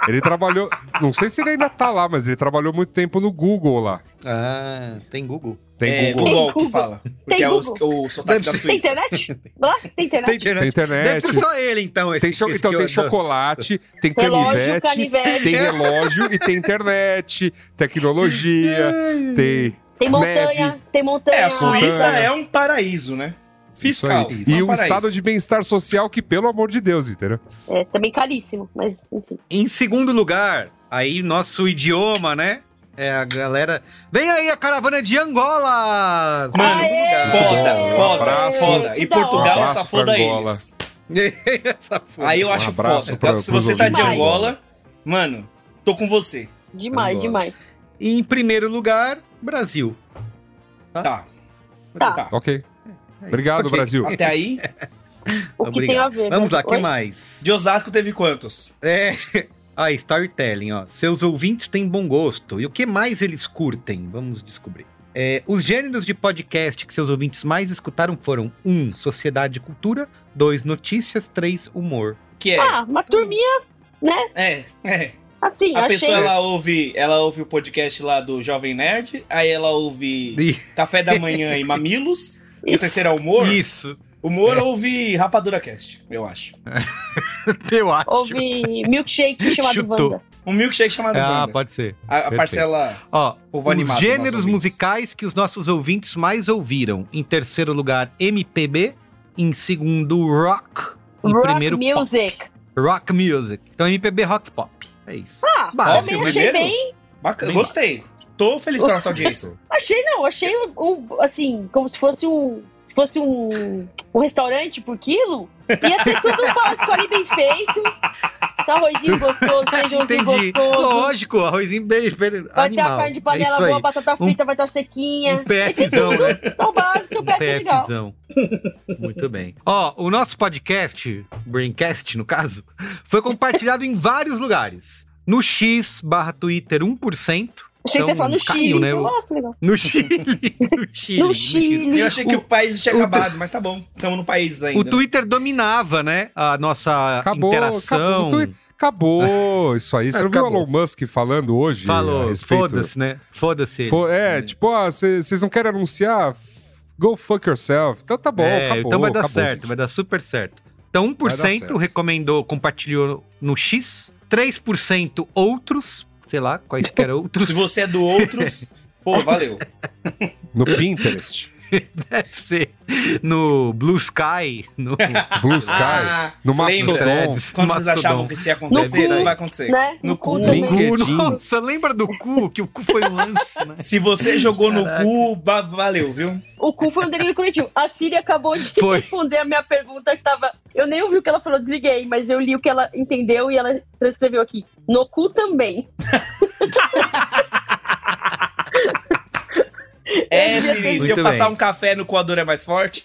Ele trabalhou. Não sei se ele ainda tá lá, mas ele trabalhou muito tempo no Google lá. Ah, tem Google. Tem É, Google. Google que Google. fala. Tem Porque é o, Google. o sotaque da Deve. Tem Suíça. internet? Lá? Tem internet? Tem internet. Tem internet. Deve ser só ele, então. Esse, Tem cho- esse então que tem eu- chocolate, tem Relógio, canivete, canivete. tem relógio e tem internet, tecnologia, tem. Tem montanha, Neve. tem montanha. É, a Suíça é um paraíso, né? Isso Fiscal. aí. é E um paraíso. estado de bem-estar social que, pelo amor de Deus, entendeu? É, também caríssimo, mas enfim. Em segundo lugar, aí nosso idioma, né? É a galera. Vem aí a caravana de Angola! Mano, Aê! foda, Um foda, abraço. foda. E Portugal, Um foda abraço pra eles. Essa foda. Aí eu Um acho abraço foda. pra- Se você tá de. Angola, mano, tô com você. Demais, Angola. demais. E em primeiro lugar, Brasil. Tá. Tá. Ok. É Obrigado, isso, ok. Brasil. Até aí, O que Obrigado. tem a ver? Vamos né? lá, o que mais? de Osasco teve quantos? É. Ah, storytelling, ó. Seus ouvintes têm bom gosto. E o que mais eles curtem? Vamos descobrir. É, os gêneros de podcast que seus ouvintes mais escutaram foram 1. Um, sociedade e cultura. 2. Notícias. 3. Humor. Que é. Ah, uma turminha, né? É, é. Assim, A achei. pessoa ela ouve, ela ouve o podcast lá do Jovem Nerd, aí ela ouve Café da Manhã e Mamilos, e o terceiro é Humor. Isso. Humor ouve Rapadura Cast, eu acho. Eu acho. Houve milkshake chamado Chutou. Wanda. Um milkshake chamado Ah, Wanda. pode ser. A, a parcela Ó, Povo os animado, gêneros musicais que os nossos ouvintes mais ouviram. Em terceiro lugar, MPB. Em segundo, rock. Em Rock primeiro, music. pop. Rock music. Então, MPB, rock pop. É isso. Ah, Básico, também achei primeiro? bem. bacana. Bem Gostei. Tô feliz com a nossa audiência. Achei não, achei um, um, assim, como se fosse um. Se fosse um, um restaurante por quilo, ia ter tudo básico ali bem feito. Tá arrozinho gostoso, feijãozinho Entendi. gostoso. Lógico, arrozinho bem bem- Vai ter a animal. carne de é panela isso boa, batata frita vai estar sequinha. Um PFzão, né? Tão básico, um Um PF legal. Muito bem. Ó, o nosso podcast, Braincast, no caso, foi compartilhado em vários lugares. No X barra Twitter 1%. Achei que você ia falar no Então, Chile. caiu, né, o- Ah, que legal. No Chile. No Chile. No Chile. Eu achei que o, país tinha o- acabado, mas tá bom. Estamos no país ainda. O Twitter dominava, né? A nossa Acabou, interação. acabou. O Acabou isso aí. Você não viu o Acabou. Elon Musk falando hoje Falou, foda-se, né? Foda-se. Fo- é, né? tipo, ah, vocês não querem anunciar? Go fuck yourself. Então tá bom, É, acabou. então vai dar acabou, certo, gente. vai dar super certo. Então 1% Vai dar certo. recomendou, compartilhou no X, 3% outros, sei lá, quaisquer outros. Se você é do outros, pô, valeu. No Pinterest, Deve ser no Blue Sky, no Blue Sky, Ah, no lembra? Mastodon. Threads, Quando vocês Mastodon. achavam que isso ia acontecer, No não cu, vai acontecer. Né? No cu. também. LinkedIn. Cu, nossa, lembra do cu? Que o cu foi um lance, né? Se você jogou no cu, valeu, viu? O cu foi um delírio coletivo. A Siri acabou de Foi. responder a minha pergunta que tava. Eu nem ouvi o que ela falou, desliguei, mas eu li o que ela entendeu e ela transcreveu aqui. No cu também. É, Siri, se eu passar bem. um café no coador é mais forte.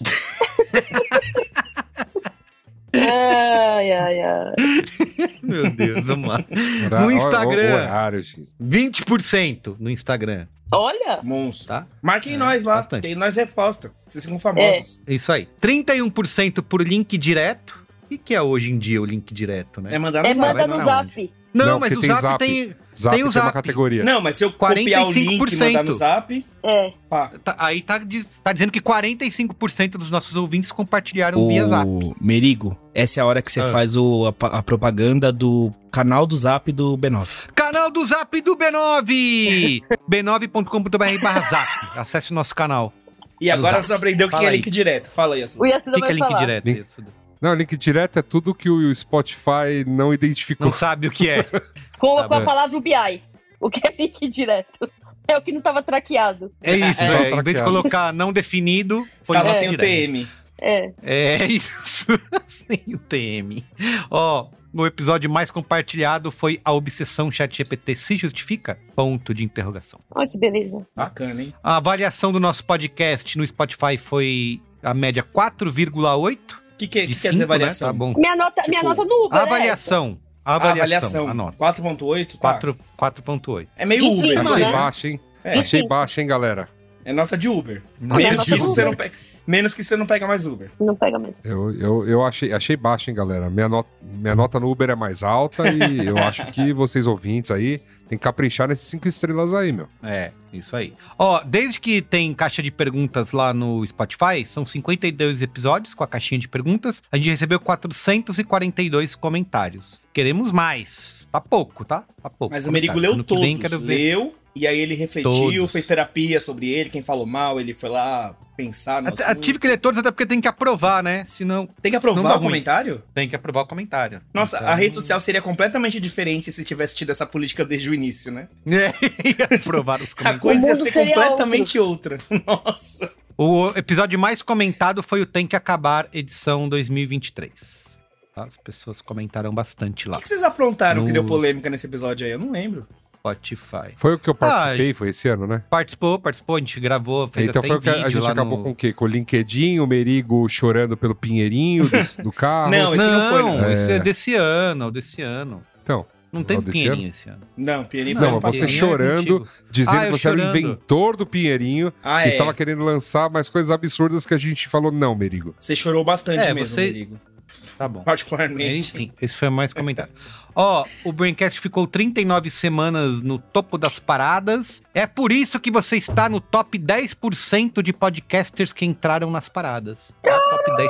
Ai, ai, ai. Meu Deus, vamos lá. No Instagram. o- o horário, gente. 20% no Instagram, Olha, Monstro. tá? Marquem É, nós lá, bastante. que nós reposta. Vocês ficam famosos. Isso aí. 31% por link direto. O que, que é hoje em dia o link direto, né? É, mandar no é zap. manda no zap. Não, Não, mas o tem Zap, Zap. tem. Zap Tem tem, o Zap. uma categoria. Não, mas se eu copiar o link e 45%. mandar no zap, É. pá. tá- aí tá, diz- tá dizendo que 45% dos nossos ouvintes compartilharam via Zap. Merigo, essa é a hora que você Ah. faz o, a, a propaganda do canal do zap do B9. Canal do Zap do B9! b9.com.br barra Zap. Acesse o nosso canal. E No agora zap. você aprendeu o que é aí. link direto. Fala aí, O. Yasuda O que, que é link falar. direto? Link-? Não, link direto é tudo que o Spotify não identificou. Não sabe o que é. Com, Tá com a palavra BI. O que é link direto? É o que não tava traqueado. É isso, É. é. Em vez de colocar não definido, põe Estava sem o. TM. É. É isso, sem o TM. Ó, o episódio mais compartilhado foi a obsessão ChatGPT se justifica? Ponto de interrogação. Olha que beleza. Bacana, hein? A avaliação do nosso podcast no Spotify foi a média 4,8 O que, que, de que quer dizer 5, né? avaliação? Tá bom. Minha nota, minha Tipo, nota no Uber. A é avaliação. A A avaliação. avaliação. Anota. 4.8? Tá. 4 4,8. É meio Uber. cinco, Achei né? baixo, hein? É. Achei baixo, hein, galera? É nota de Uber. Nota Menos de que, Uber. você não pega, menos que você não pega mais Uber. Não pega mesmo. Eu, eu, eu achei, achei baixo, hein, galera? Minha nota, minha nota no Uber é mais alta e eu acho que vocês ouvintes aí tem que caprichar nesses cinco estrelas aí, meu. É, isso aí. Ó, desde que tem caixa de perguntas lá no Spotify, são 52 episódios com a caixinha de perguntas. A gente recebeu 442 comentários. Queremos mais. Tá pouco, tá? Tá pouco. Mas o Merigo leu que vem, todos. quero ver. Leu, e aí ele refletiu, Todos. fez terapia sobre ele, quem falou mal, ele foi lá pensar no Até- assunto. Tive que ler todos, até porque tem que aprovar, né? Senão, Tem que aprovar o ruim. comentário? tem que aprovar o comentário. Nossa, Então- a rede social seria completamente diferente se tivesse tido essa política desde o início, né? É, ia aprovar os A comentários. coisa ia mundo ser seria completamente outra. Nossa. O episódio mais comentado foi o Tem que Acabar, edição 2023. Tá? As pessoas comentaram bastante O lá. que, que vocês aprontaram que deu Nos- polêmica nesse episódio aí? Eu não lembro. Spotify. Foi o que eu Ah, participei, foi esse ano, né? Participou, participou, a gente gravou, fez então até foi o que a gente acabou no- com o quê? Com o LinkedIn, o Merigo chorando pelo pinheirinho do, do carro. Não, esse não foi, não. esse é É. desse ano, é desse ano. Então, Não tem É o desse dinheirinho esse ano. Não, Pierre Não, você. Pinheirinho é chorando, contigo. dizendo Ah, que você era o chorando. inventor do pinheirinho Ah, e é. estava querendo lançar mais coisas absurdas que a gente falou, não, Merigo. Você chorou bastante É, mesmo, você- Merigo. Tá bom. Particularmente. Enfim, esse foi o mais comentado. Ó, o Braincast ficou 39 semanas no topo das paradas. É por isso que você está no top 10% de podcasters que entraram nas paradas. Tá? Top 10%.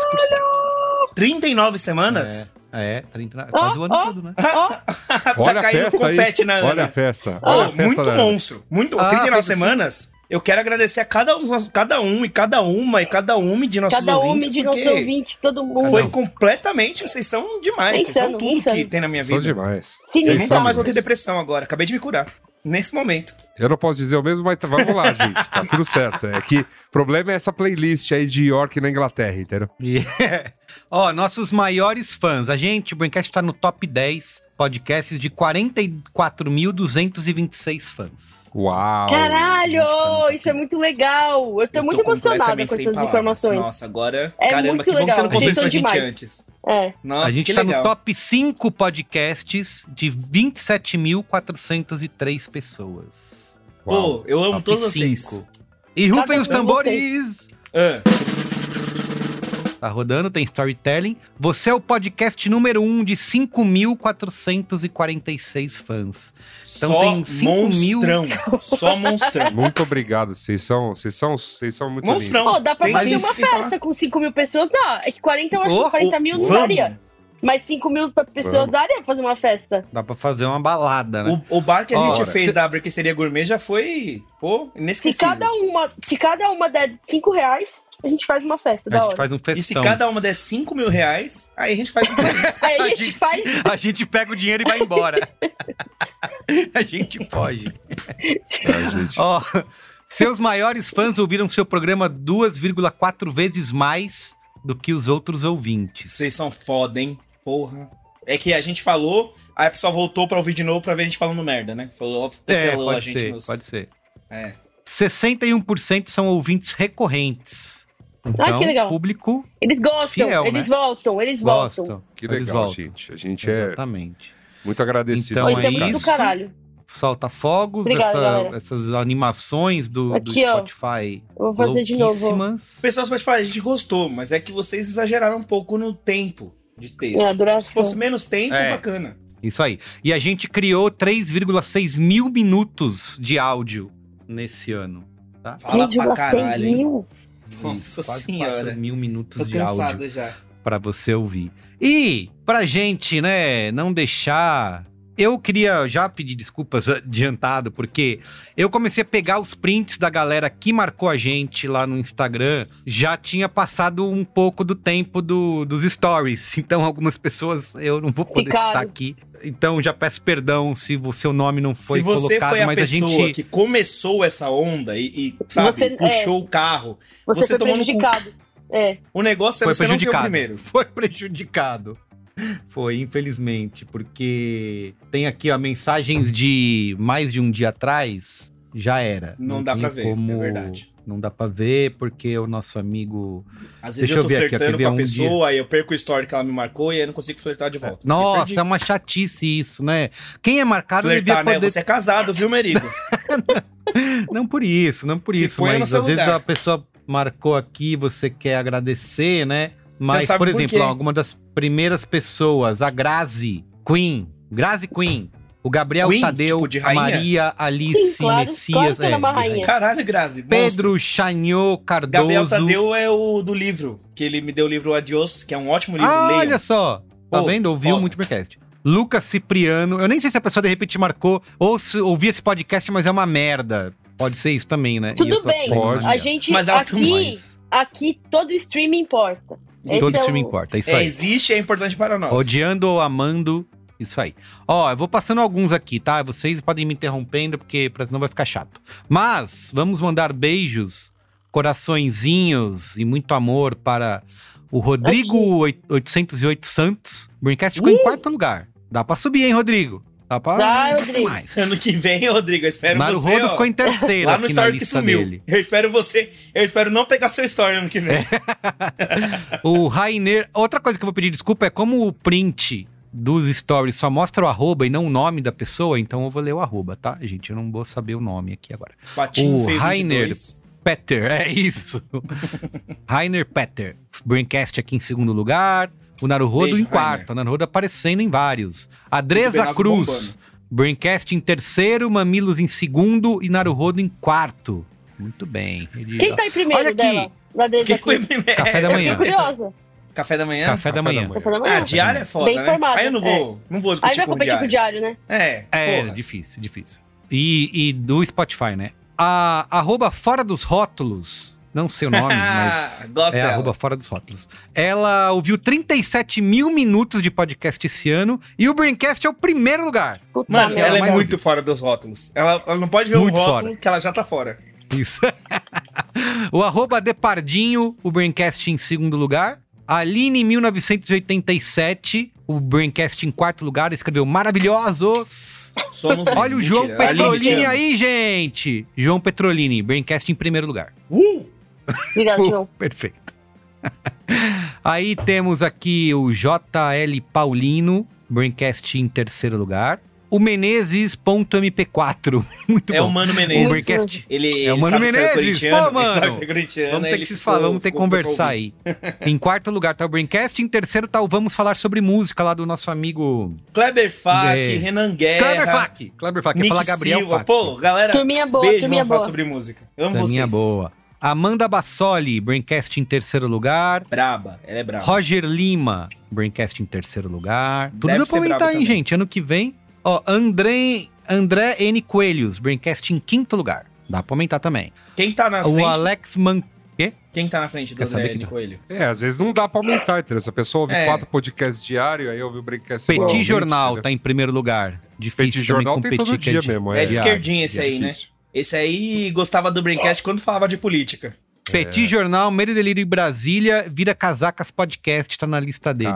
39 semanas? É, 30, quase o ano ó. todo, né? Ó, tá Olha a caindo festa aí. confete na Olha a festa. Olha a festa muito da Ana. monstro. Muito, Ah, 39 fez assim. semanas. Eu quero agradecer a cada um, cada um e cada uma e cada uma de nossos cada um ouvintes, de nossos ouvintes, todo mundo. foi um. completamente, vocês são demais, vocês são Insano, tudo insano. que tem na minha São vida. demais. Sim, Eu Vocês Insano. nunca são mais vou ter depressão agora, acabei de me curar. Nesse momento. Eu não posso dizer o mesmo, mas vamos lá, gente. Tá tudo certo. É que o problema é essa playlist aí de York na Inglaterra, entendeu? E- Ó, nossos maiores fãs. A gente, o Braincast tá no top 10 podcasts de 44.226 fãs. Uau! Caralho, isso é muito legal. Eu tô Eu muito emocionada com essas palavras. informações. Nossa, agora. É caramba, muito que bom que você legal, não contou isso pra vocês gente demais. antes. É. Nossa, a gente que tá legal. no top 5 podcasts de 27.403 pessoas. Pô, eu amo Top todos vocês. cinco. E rufem os tambores! Ah, Tá rodando, tem storytelling. Você é o podcast número 1 um de 5.446 fãs. Então só tem cinco mil- monstrão. Só monstrão. Muito obrigado. Vocês são, vocês são, vocês são muito Monstrão. lindos. Pô, dá pra Tem fazer uma festa com 5 mil pessoas? Dá. É que 40 eu acho Oh, que 40 oh, mil não vamos. daria. Mas 5 mil pessoas Vamos. daria pra fazer uma festa. Dá pra fazer uma balada, né? O, o bar que a gente Ora. fez da Brequesteria Gourmet já foi, pô, Se inesquecível. cada uma, se cada uma der 5 reais, a gente faz uma festa A da gente hora. faz um E se festão. cada uma der 5 mil reais, aí a gente faz um país. Aí a A gente gente- faz. A gente pega o dinheiro e vai embora. a gente pode. Gente. Ó, seus maiores fãs ouviram seu programa 2,4 vezes mais do que os outros ouvintes. Vocês são foda, hein? Porra. É que a gente falou, aí a pessoa voltou pra ouvir de novo pra ver a gente falando merda, né? Falou, É, cancelou a pode gente ser, nos... pode ser. É. 61% são ouvintes recorrentes. Então, Ah, que legal. público Eles gostam, Fiel, eles né? voltam, eles voltam. gosta. Que Eles legal, voltam. gente. A gente é Exatamente. muito agradecido. Então isso é é muito do isso. caralho. Solta fogos, Obrigada, essa- essas animações do, do Aqui, ó. Spotify. Eu vou fazer de novo. pessoal Spotify, a gente gostou, mas é que vocês exageraram um pouco no tempo de texto. É, Se fosse menos tempo, É. bacana. Isso aí. E a gente criou 3,6 mil minutos de áudio nesse ano. Tá? Fala pra 3,6 caralho, hein? mil. Nossa Quase senhora. 4 mil minutos Tô de áudio. cansado já. para você ouvir. E pra gente, né, não deixar eu queria já pedir desculpas adiantado, porque eu comecei a pegar os prints da galera que marcou a gente lá no Instagram. Já tinha passado um pouco do tempo do, dos stories. Então, algumas pessoas eu não vou poder citar aqui. Então, já peço perdão se o seu nome não foi Se você colocado, foi a mas a pessoa gente. que começou essa onda e, e, sabe, Você- puxou o carro, Você, Você foi tomou no cu. prejudicado. É. o negócio é Foi você não ser o prejudicado. primeiro. Foi prejudicado. Foi, infelizmente, porque tem aqui ó, mensagens de mais de um dia atrás, já era. Não dá tem pra ver, é verdade. Não dá pra ver, porque o nosso amigo. Às vezes Deixa eu eu tô aqui, ó, flertando quer com a um pessoa, aí eu perco o story que ela me marcou e aí eu não consigo flertar de volta. Nossa, é uma chatice isso, né? Quem é marcado Flertar, devia né? poder. Você é casado, viu, marido? Não por isso, não por Se isso, mas às vezes lugar. a pessoa marcou aqui, você quer agradecer, né? Mas, por por exemplo, quê? alguma das primeiras pessoas, a Grazi Queen, Grazi Queen, o Gabriel Queen? Tadeu, Tipo, de rainha? Maria Alice Sim, claro, Messias, claro que ela é uma de rainha. Caralho, Grazi. Pedro Chanhô Cardoso. Gabriel Tadeu é o do livro, que ele me deu o livro Adios, que é um ótimo livro, Ah, olha só. Tá Pô, vendo? Ouviu foda. muito podcast. Lucas Cipriano. Eu nem sei se a pessoa de repente marcou ou se ouvia esse podcast, mas é uma merda. Pode ser isso também, né? Tudo bem. A gente Mas aqui, aqui todo stream importa. Todo é isso o- me importa, é isso É, aí. existe, é importante para nós. Odiando ou amando, isso aí. Ó, eu vou passando alguns aqui, tá? Vocês podem me interrompendo, porque senão vai ficar chato. Mas, vamos mandar beijos, coraçõezinhos e muito amor para o Rodrigo oit- 808 Santos. O Braincast ficou em Uh! quarto lugar. Dá pra subir, hein, Rodrigo? Dá pra... Dá, Rodrigo. Mais. Ano que vem, Rodrigo, eu espero você, Naruhodo ó, ficou em terceiro lá no aqui na story que sumiu. dele. Eu espero você, eu espero não pegar seu story ano que vem. O Rainer. Outra coisa que eu vou pedir desculpa é como o print dos stories só mostra o arroba e não o nome da pessoa, então eu vou ler o arroba, tá, gente? Eu não vou saber o nome aqui agora. Patinho O Rainer. 22. Peter, é isso. Rainer Peter. Braincast aqui em segundo lugar. O Naruhodo em quarto. Rainer. O Naruhodo aparecendo em vários. Adresa B9 Cruz. bombando. Braincast em terceiro, Mamilos em segundo e Naruhodo em quarto. Muito bem. Ele- Quem tá em primeiro Olha aqui. dela? Quem foi primeiro? Café da Eu manhã. curiosa. Café da manhã? Café da manhã. Café da manhã. Ah, diário é foda, Bem né? informado, Aí eu não vou, não vou Aí discutir vai com o competir com o diário. diário, né? É, É, porra. difícil, difícil. E, e do Spotify, né? A arroba fora dos rótulos. Não sei o nome, mas. Gosto é dela. arroba fora dos rótulos. Ela ouviu 37 mil minutos de podcast esse ano e o Braincast é o primeiro lugar. Mano, merda. ela é muito fora dos rótulos. Ela, ela não pode ver Muito um rótulo fora. que ela já tá fora. Isso. o arroba Depardinho, o Braincast em segundo lugar. Aline 1987, o Braincast em quarto lugar, escreveu maravilhosos. Somos Olha o João Petrolini aí, gente. João Petrolini, Braincast em primeiro lugar. Uh! Obrigado, João. Perfeito. Aí temos aqui o JL Paulino, Braincast em terceiro lugar. O Menezes.mp4. Muito É bom. o Mano O Menezes. Braincast. Ele, É o Mano é Menezes, pô, ele sabe mano. é Vamos ter ele que se falar, vamos ter que o conversar aí. em quarto lugar tá o Braincast, em terceiro tá o Vamos Falar Sobre Música lá do nosso amigo Kleber Fak, É. Renan Guerra, Kleber Fak. Kleber Fak, ia Nick falar Gabriel Silva. Fak. Pô, galera, Turminha boa, beijo, turminha vamos falar boa. sobre música. Amo Turminha vocês. boa. Amanda Bassoli, Braincast em terceiro lugar. Braba, ela é braba. Roger Lima, Braincast em terceiro lugar. Tudo Deve pra aumentar, hein, também. gente? Ano que vem. Ó, André, André N. Coelhos, Braincast em quinto lugar. Dá pra aumentar também. Quem tá na O frente? Alex Man... Quem tá na frente do Quer André N. Coelho? É, às vezes não dá pra aumentar, entendeu? Se a pessoa ouve É. quatro podcasts diários, aí ouve o Braincast Petit Jornal entendeu? tá em primeiro lugar. Difícil Petit Jornal tem todo é dia di- mesmo, É é. de esquerdinha esse É aí, né? Esse aí gostava do Braincast quando falava de política. Petit Jornal, Medo e Delírio em Brasília, Vira Casacas Podcast, tá na lista dele.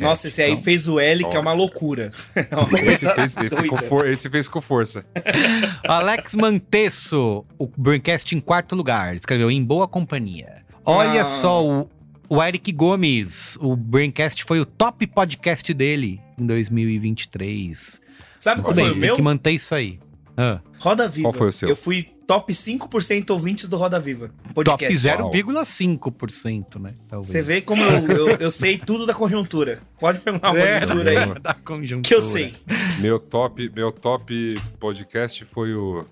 E. Nossa, esse aí Então, fez o L, que é uma loucura. É uma Esse fez, ele for- esse fez com força. Alex Mantesso, o Braincast em quarto lugar. Escreveu Em Boa Companhia. Olha Ah. só, o, o Eric Gomes, o Braincast foi o top podcast dele em 2023. Sabe qual foi o tem meu? que manter isso aí. Ah, Roda Viva. Qual foi o seu? Eu fui top 5% ouvintes do Roda Viva. top Podcast. 0,5%, né? Talvez. Você vê como eu, eu, eu sei tudo da conjuntura. Pode perguntar uma É, conjuntura aí. da conjuntura. Que eu sei. Meu top, meu top podcast foi o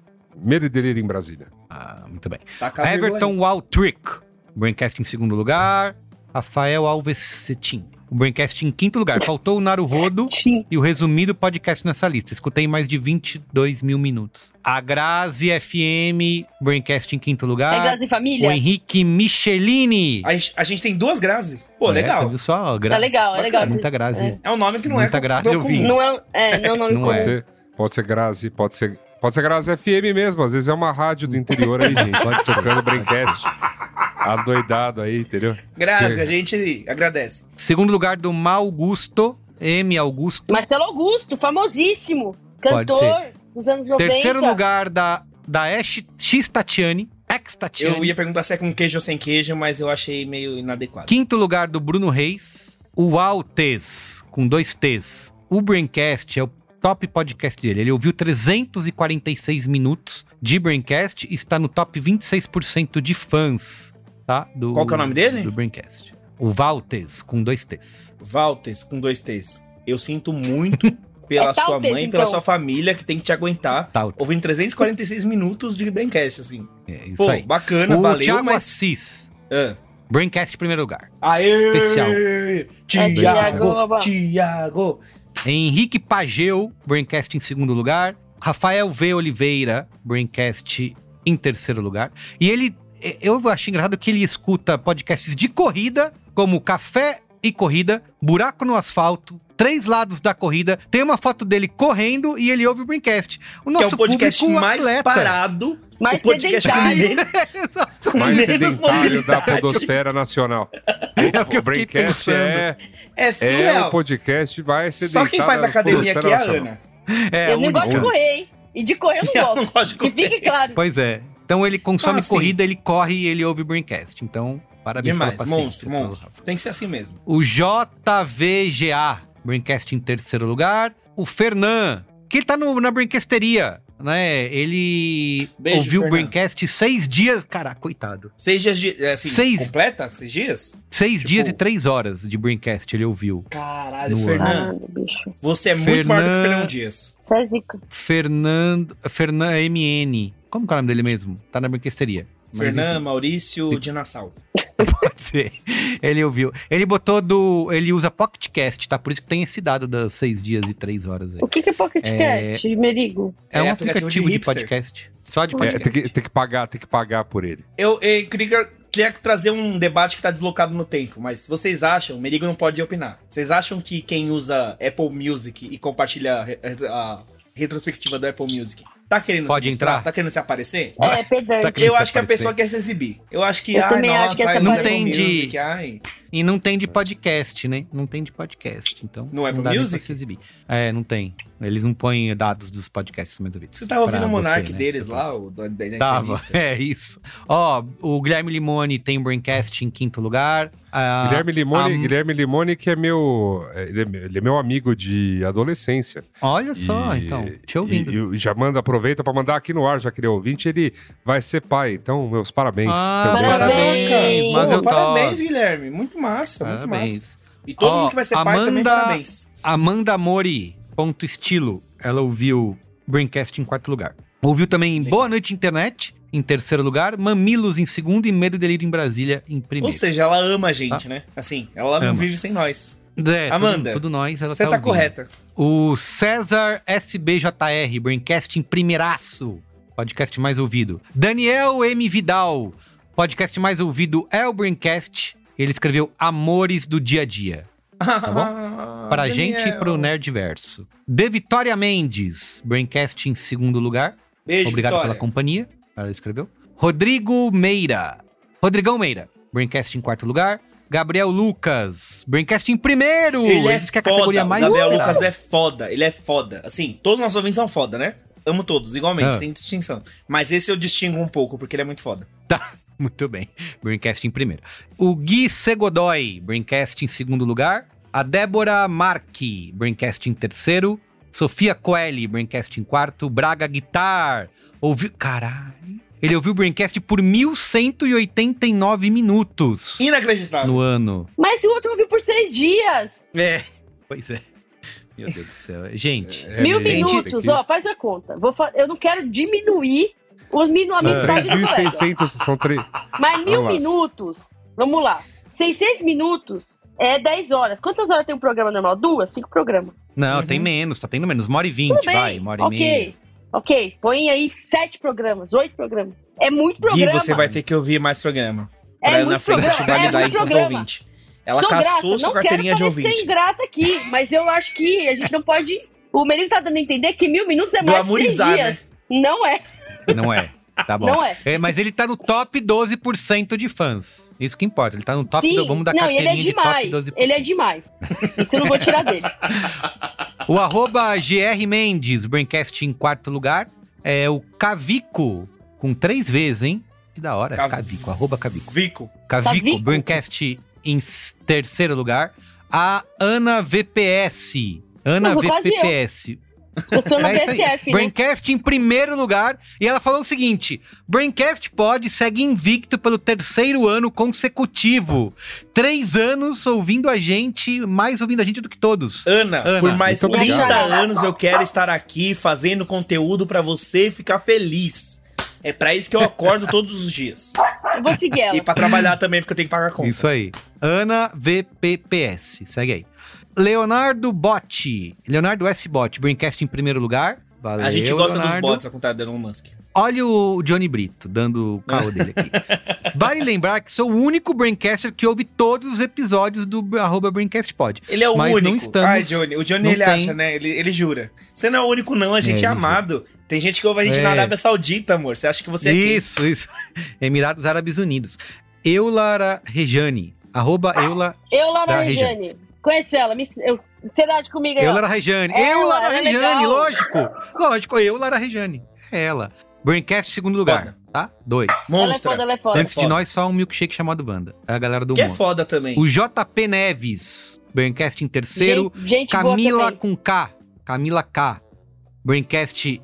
Delírio em Brasília. Ah, muito bem. Tá Everton Waltrick, Braincast em segundo lugar. Rafael Alves Cetim. O Braincast em quinto lugar. Faltou o Naruhodo Sim. e o resumido podcast nessa lista. Escutei mais de 22 mil minutos. A Grazi FM, Braincast em quinto É lugar. Grazi o Família? Henrique Michelini. A gente, a gente tem duas Grazi. Pô, É, legal. você viu só? Gra... Tá legal, é legal. Muita Grazi. É. É um nome que não Muita é Grazi eu vi. Não é, é, não é um nome Não comum. é. Pode ser, pode ser Grazi, pode ser, pode ser Grazi FM mesmo. Às vezes é uma rádio do interior aí, gente. Pode ser. tocando Braincast. Adoidado aí, entendeu? Grazi, a gente agradece. Segundo lugar do Mal Augusto, M. Augusto. Marcelo Augusto, famosíssimo. Pode Cantor dos anos 90. Terceiro lugar da, da X, X Tatiane. Ex Tatiane. Eu ia perguntar se é com queijo ou sem queijo, mas eu achei meio inadequado. Quinto lugar do Bruno Reis. O Altes, com dois T's. O Braincast é o top podcast dele. Ele ouviu 346 minutos de Braincast e está no top 26% de fãs, tá? Do, Qual que é o nome dele? Do Braincast. O Valtes, com dois T's. Valtes, com dois T's. Eu sinto muito pela É sua mãe e pela então. sua família que tem que te aguentar Taltes. ouvindo 346 minutos de Braincast, assim. É isso Pô, aí. bacana, o valeu, Thiago mas... Assis. Ah. Braincast em primeiro lugar. Aê! Especial. Tiago! Thiago. Tiago! Henrique Pageu, Braincast em segundo lugar. Rafael V. Oliveira, Braincast em terceiro lugar. E ele, eu acho engraçado que ele escuta podcasts de corrida, como Café e Corrida, Buraco no Asfalto, Três Lados da Corrida. Tem uma foto dele correndo e ele ouve o Braincast. O Que é nosso o podcast público mais atleta. parado. Mais o podcast com sedentário. menos, com Mais menos sedentário da podosfera nacional. É o que Braincast pensando. é, É é surreal. o podcast mais sedentário Só quem faz academia aqui é a Ana. É, eu o nem gosto de correr, hein? E de correr eu não Eu não gosto. gosto de Que correr. fique claro. Pois é. Então ele consome Ah, sim. corrida, ele corre e ele ouve o Braincast. Então, parabéns Demais, pela paciência, monstro, monstro. Tem que ser assim mesmo. O JVGA, Braincast em terceiro lugar. O Fernan, que ele tá no, na Braincasteria, né? Ele Beijo, ouviu o Fernan. Braincast seis dias. Caraca, coitado. Seis dias de. é, Assim, Seis. completa? Seis dias? Seis Tipo- dias e três horas de Braincast ele ouviu. Caralho, Fernando. Você é muito maior do que Fernan- Fernando Dias. Você é zica. Fernando. Fernan MN. Como que é o nome dele mesmo? Tá na Braincasteria. Mas, Fernando, enfim, Maurício de Nassau. Pode ser. Ele ouviu. Ele botou do. Ele usa PocketCast, tá? Por isso que tem esse dado das seis dias e três horas aí. O que que é Pocket É- Cast, Merigo? É, É um aplicativo aplicativo, de de, podcast. Só de É, podcast. tem, que, tem que pagar, tem que pagar por ele. Eu, eu queria, queria trazer um debate que tá deslocado no tempo, mas vocês acham, o Merigo não pode opinar. Vocês acham que quem usa Apple Music e compartilha a, a retrospectiva do Apple Music tá querendo Pode se mostrar? entrar? Tá querendo se aparecer? É, pedante. Tá Eu acho que a aparecer. pessoa quer se exibir. Eu acho que, Eu ai, nossa, que ai, Não Apple tem de- Music, ai. E não tem de podcast, né? Não tem de podcast. Então. No Apple não dá Music? pra se exibir. É, não tem. Eles não põem dados dos podcasts mais ouvidos. Você tava ouvindo o Monark né? deles Você lá, o da, da, da Tava, entrevista? é isso. Ó, o Guilherme Limone tem Braincast em quinto lugar. Ah, Guilherme Limone, a- Guilherme Limone que é meu, é, ele é meu- ele é meu amigo de adolescência. Olha só, E- então. Te ouvindo. E, e já manda, aproveita pra mandar aqui no ar, já que ele é ouvinte, ele vai ser pai. Então, meus parabéns. Ah, também. Parabéns. parabéns. Mas eu parabéns. Guilherme. Muito massa, muito massa. Parabéns. E todo Ó, mundo que vai ser pai também, Amanda- parabéns. Amanda Mori, ponto estilo. Ela ouviu Braincast em quarto lugar. Ouviu também Boa Noite Internet, em terceiro lugar. Mamilos em segundo e Medo e Delírio em Brasília em Ou primeiro. seja, ela ama a gente, né? Assim, ela não Ama. vive sem nós. É, tudo- Amanda, tudo, nós, ela Você tá ouvindo. correta. O César SBJR, Braincast em primeiraço. Podcast mais ouvido. Daniel M. Vidal, podcast mais ouvido é o Braincast. Ele escreveu Amores do Dia a Dia. Tá bom? Para a gente e pro Nerdverso. De Vitória Mendes, Braincast em segundo lugar. Beijo, Obrigado Vitória. pela companhia. Ela escreveu. Rodrigo Meira. Rodrigão Meira. Braincast em quarto lugar. Gabriel Lucas. Braincast em primeiro. Ele é que é a categoria mais Gabriel esperada. Lucas é foda. Ele é foda. Assim, todos os nossos ouvintes são foda, né? Amo todos, igualmente, Ah. sem distinção. Mas esse eu distingo um pouco, porque ele é muito foda. Tá. Muito bem. Braincast em primeiro. O Gui Segodoy, Braincast em segundo lugar. A Débora Marque, Braincast em terceiro. Sofia Coelho, Braincast em quarto. Braga Guitar, ouviu... Caralho. Ele ouviu o Braincast por 1.189 minutos Inacreditável. no ano. Mas o outro eu vi por seis dias. É. Pois é. Meu Deus do céu. Gente, É, Mil gente, minutos, que- ó, faz a conta. Vou fa- Eu não quero diminuir os minu... a São minutagem do colega. 3.600, são três. Mas mil Vamos lá. minutos, vamos lá. 600 minutos é 10 horas. Quantas horas tem um programa normal? Duas? Cinco programas. não, Uhum. tem menos, tá tendo menos. Uma hora e vinte, vai, uma hora e ok, meia. Ok. Põe aí sete programas, oito programas. É muito Gui, programa. você vai ter que ouvir mais programa. É Pra muito na frente programa, te é validar muito enquanto programa. ouvinte. Ela Sou caçou grata, sua carteirinha de quero parecer ouvinte. ingrata aqui, mas eu acho que a gente não pode... O Merigo tá dando a entender que mil minutos é mais de seis dias. Não é, Não é. Tá bom. não é. mas ele tá no top 12% de fãs. Isso que importa. Ele tá no top. Sim, do- vamos dar não, ele carteirinha é de top demais. 12%. Ele é demais. Isso eu não vou tirar dele. O arroba GR Mendes, Braincast em quarto lugar. É o Cavico, com três vezes, hein? Que da hora. Cav- Cavico, arroba Cavico. Vico. Cavico, Cavico? Braincast em terceiro lugar. A Ana VPS. Ana quase eu. VPPS. Eu sou na É né? Braincast em primeiro lugar. E ela falou o seguinte: Braincast Pod segue invicto pelo terceiro ano consecutivo. Três anos ouvindo a gente, mais ouvindo a gente do que todos. Ana, Ana, por mais muito 30 obrigado. anos eu quero estar aqui fazendo conteúdo pra você ficar feliz. É pra isso que eu acordo todos os dias. Eu vou seguir ela. E pra trabalhar também, porque eu tenho que pagar a conta. Isso aí. Ana VPPS. Segue aí. Leonardo Botti. Leonardo S. Bot. Braincast em primeiro lugar. Valeu, a gente gosta dos Leonardo. bots, ao contrário do Elon Musk. Olha o Johnny Brito dando o carro dele aqui. Vale lembrar que sou o único Braincaster que ouve todos os episódios do arroba BraincastPod. Ele é o Mas não único. estamos- Ai, Johnny. O Johnny, não ele tem- acha, né? Ele, ele jura. Você não é o único, não. A gente É, é, amado. Tem gente que ouve a gente É. na Arábia Saudita, amor. Você acha que você é quem? Isso, isso. Emirados Árabes Unidos. Eulara Rejane. Arroba Eula, Eu, Lara Da Regiane. Conheço ela. Me... Eu... Seriedade comigo aí. ó. Eulara Rejane. Ela, Eu, Lara ela é Rejane, legal. lógico. Lógico, eu, Lara Rejane. É ela. Braincast, segundo lugar, Foda. tá? Dois. Ela é Monstra. foda, ela é foda. Antes de foda. nós, só um milkshake chamado Banda. É a galera do Que é foda também. O JP Neves. Braincast em terceiro. Gente, gente Camila com K. Camila K. Braincast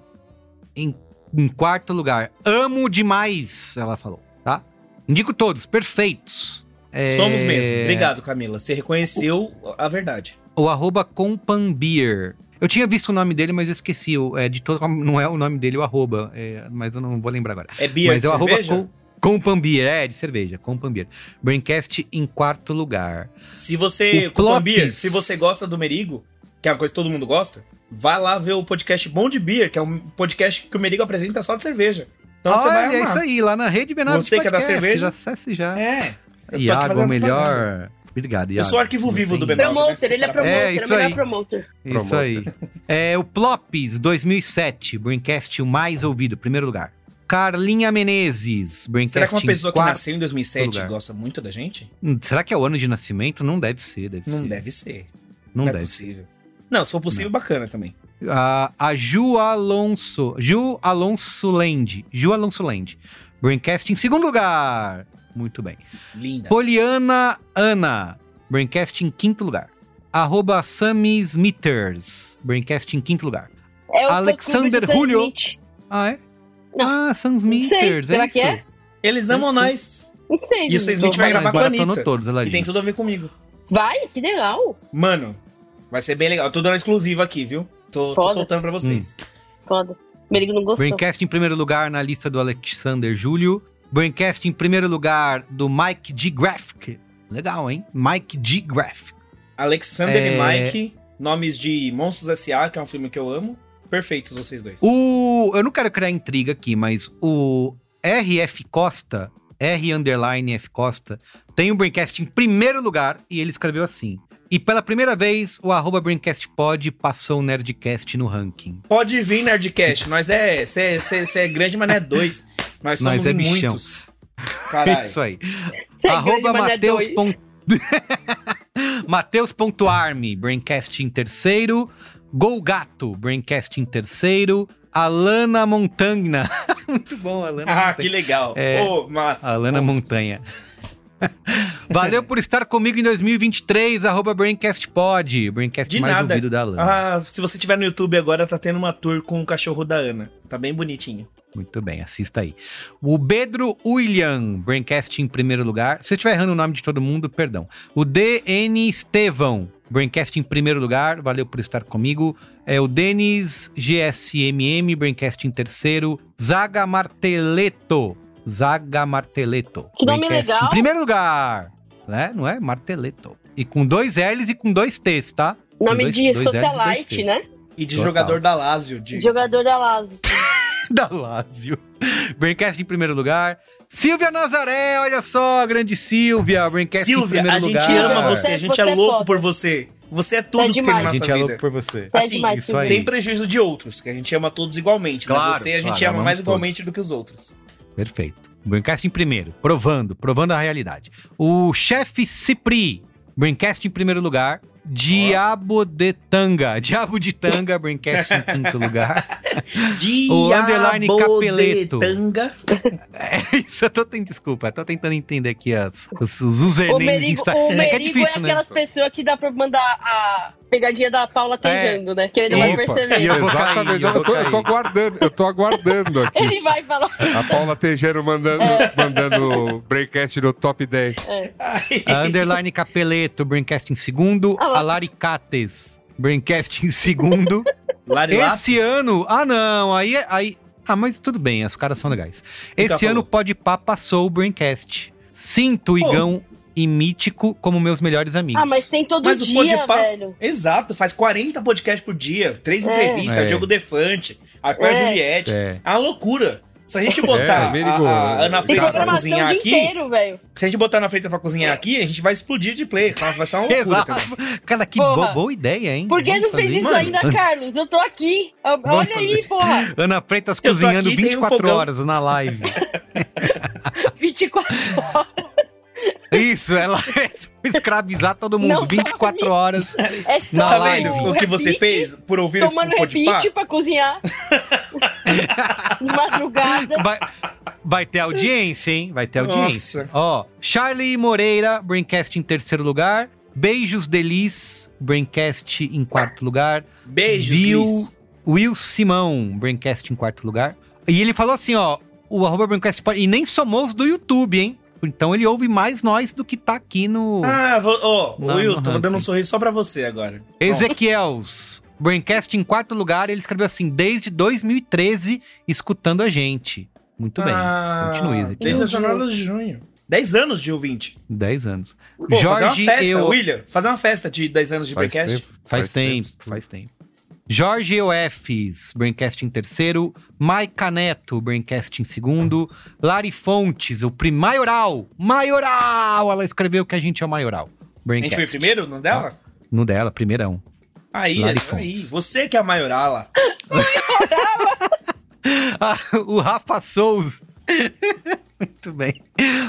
em, em quarto lugar. Amo demais, ela falou, tá? Indico todos, perfeitos. É, Somos mesmo. Obrigado, Camila. Você reconheceu a verdade. O arroba Companbeer. Eu tinha visto o nome dele, mas eu esqueci. O é, editor não é o nome dele, o arroba. é, mas eu não vou lembrar agora. É beer mas de é o arroba cerveja? com, Compambeer, é, de cerveja. Compambeer. Braincast em quarto lugar. Se você, O Copan Beer, Plops. se você gosta do Merigo, que é uma coisa que todo mundo gosta, vai lá ver o podcast Bom de Beer, que é um podcast que o Merigo apresenta só de cerveja. Então você vai Olha, é amar. isso aí, lá na rede B9 Você que é da Podcast, cerveja? Acesse já. É. eu Iago, o melhor. Obrigado, Eu Iago. sou o arquivo Não vivo do B9. Promoter, ele é promoter, É, é, isso o melhor aí. promoter. Isso aí. É, o Plops 2007, Braincast o mais ouvido, primeiro lugar. Carlinha Menezes, Braincast Será que uma pessoa que nasceu em 2007 lugar. gosta muito da gente? Hum, Será que é o ano de nascimento? Não deve ser, deve Não ser. deve ser. Não, Não, é deve possível. Não, se for possível, bacana também. A, a Ju Alonso. Ju Alonso Land. Ju Alonso Land. Braincast em segundo lugar. Muito bem. Linda. Poliana Ana. Braincast em quinto lugar. Arroba Sammy Smithers. Braincast em quinto lugar. É o Alexander Julio. Smith. Ah, é? Não. Ah, Sam. Smithers. Será é que isso? é? Eles amam Deve ser. nós. Não sei. E o Sam Smith vai gravar com a Maratonou Anitta, todos, ela Que tem tudo a ver comigo. Vai? Que legal. Mano, vai ser bem legal. Eu tô dando exclusiva aqui, viu? Tô, tô soltando pra vocês. Foda. Merigo não gostou. Braincast em primeiro lugar na lista do Alexander Júlio. Braincast em primeiro lugar do Mike G. Graphic. Legal, hein? Mike G. Graphic. Alexander É. e Mike, nomes de Monstros S.A., que é um filme que eu amo. Perfeitos vocês dois. O, eu não quero criar intriga aqui, mas o RF Costa, R underline F Costa, tem o Braincast em primeiro lugar e ele escreveu assim. E pela primeira vez, o arroba passou o Nerdcast no ranking. Pode vir, Nerdcast. Nós é. Você é grande, mas não é dois. Nós Nós somos é bichão. muitos. Caralho. Isso aí. Você é arroba é Mateus. pon- Mateus.arme, Braincast em terceiro. Golgato, Braincast em terceiro. Alana Montanha. Muito bom, Alana Ah, que legal. É. Ô, massa. Alana Nossa. Montanha. Valeu por estar comigo em 2023, arroba BraincastPod. Braincast De mais nada. ouvido da Alana. Ah, se você tiver no YouTube agora, tá tendo uma tour com o cachorro da Ana. Tá bem bonitinho. Muito bem, assista aí. O Pedro William, Braincast em primeiro lugar. Se eu estiver errando o nome de todo mundo, perdão. O DN Estevão, Braincast em primeiro lugar. Valeu por estar comigo. É o Denis GSMM, Braincast em terceiro. Zaga Marteleto. Zaga Marteleto. Que nome legal. Em primeiro lugar. Né? Não é? Marteleto. E com dois L's e com dois T's, tá? Nome dois- de dois socialite, né? E de Total. jogador da Lazio. De... Jogador da Lazio. da Lazio. Braincast em primeiro lugar. Silvia Nazaré, olha só, a grande Silvia. Braincast em Silvia, primeiro a gente lugar. ama você, a gente Você é é louco foda. por você. Você é tudo É que tem na demais. A nossa gente é vida. louco por você. É Assim, demais, Silvia. aí. Sem prejuízo de outros, que a gente ama todos igualmente. Claro, mas você a gente claro, ama mais todos. igualmente do que os outros. Perfeito. Braincast em primeiro, provando, provando a realidade. O chefe Cipri, Braincast em primeiro lugar. Diabo de Tanga, Diabo de Tanga, Braincast em quinto lugar. O underline Diabo Capeleto. de tanga. É isso, eu tô tentando, desculpa, eu tô tentando entender aqui as, os, os usernames O de Merigo, Instagram. o É que é Merigo é, difícil, né? aquelas pessoas que dá pra mandar a pegadinha da Paula tejando, né? Que ele não vai Opa, perceber. e eu Exatamente, eu, tô, eu tô aguardando, eu tô aguardando aqui. Ele vai falar. A Paula Tejero mandando, mandando breakcast no top 10. A Underline Capeleto, Braincast em segundo. Ah lá. a Laricates, Braincast em segundo. Esse ano. Ah, não. Aí. aí ah, mas tudo bem, os caras são legais. Fica Esse ano o Podpah passou o Braincast. Sinto o Igão e Mítico como meus melhores amigos. Ah, mas tem todo Mas o dia, Podpah, velho. exato, faz 40 podcasts por dia, três É. entrevistas, É. Diogo Defante, a É. Juliette. É. É uma loucura. Se a gente botar É, a, a Ana Freitas pra cozinhar dia aqui, inteiro, velho. se a gente botar a Ana Freitas pra cozinhar aqui, a gente vai explodir de play. Vai ser uma loucura também. Cara, que bo- boa ideia, hein? Por que Vamos não fez isso Mano, ainda, Carlos? Eu tô aqui. Vamos Olha aí, fazer. porra. Ana Freitas cozinhando aqui, tem um 24 fogão. horas na live. 24 horas. Isso, ela escravizar todo mundo. Não 24 dorme. horas. É só Na Tá live. vendo o que você fez por ouvir esse Tomando podpah? repeat pra cozinhar. De madrugada. Vai, vai ter audiência, hein? Vai ter Nossa. audiência. Ó, Charlie Moreira, Braincast em terceiro lugar. Beijos Delis, Braincast em quarto lugar. Beijos, Liz. Will Simão, Braincast em quarto lugar. E ele falou assim, ó, o arroba Braincast, e nem somou os do YouTube, hein? Então ele ouve mais nós do que tá aqui no Ah, vou- Não, Will, no tô dando um sorriso só pra você agora. Ezequiels. Braincast em quarto lugar, ele escreveu assim, desde 2013, escutando a gente. Muito bem, Ah, continue, Ezequiel. Desde a jornada de junho. 10 anos de ouvinte. 10 anos. Pô, fazer uma Jorge, festa, eu... William. Fazer uma festa de 10 anos de Faz Braincast. tempo. Faz, tempo, faz tempo. Jorge Eufs, Braincast em terceiro. Maica Neto, Braincast em segundo. Lari Fontes, o prim... Maioral. Maioral! Ela escreveu que a gente é o Maioral. A Braincast. gente foi primeiro no dela? No dela, primeirão. Aí, Lari aí. Fontes. Você que é a maiorala. Ah, o Rafa Souza. Muito bem.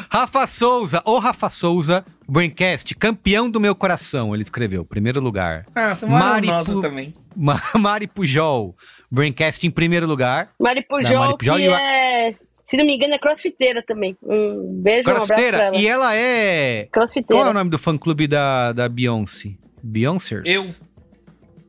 Rafa Souza, o Rafa Souza, Braincast, campeão do meu coração, ele escreveu, primeiro lugar. Ah, você é uma Mari nossa Pu- também. Ma- Mari Pujol, Braincast em primeiro lugar. Mari Pujol, Mari Pujol que e é... Se não me engano, é crossfiteira também. Um beijo, um abraço pra Crossfiteira, ela. e ela é. Crossfiteira. Qual é o nome do fã-clube da, da Beyoncé? Beyoncers? Eu.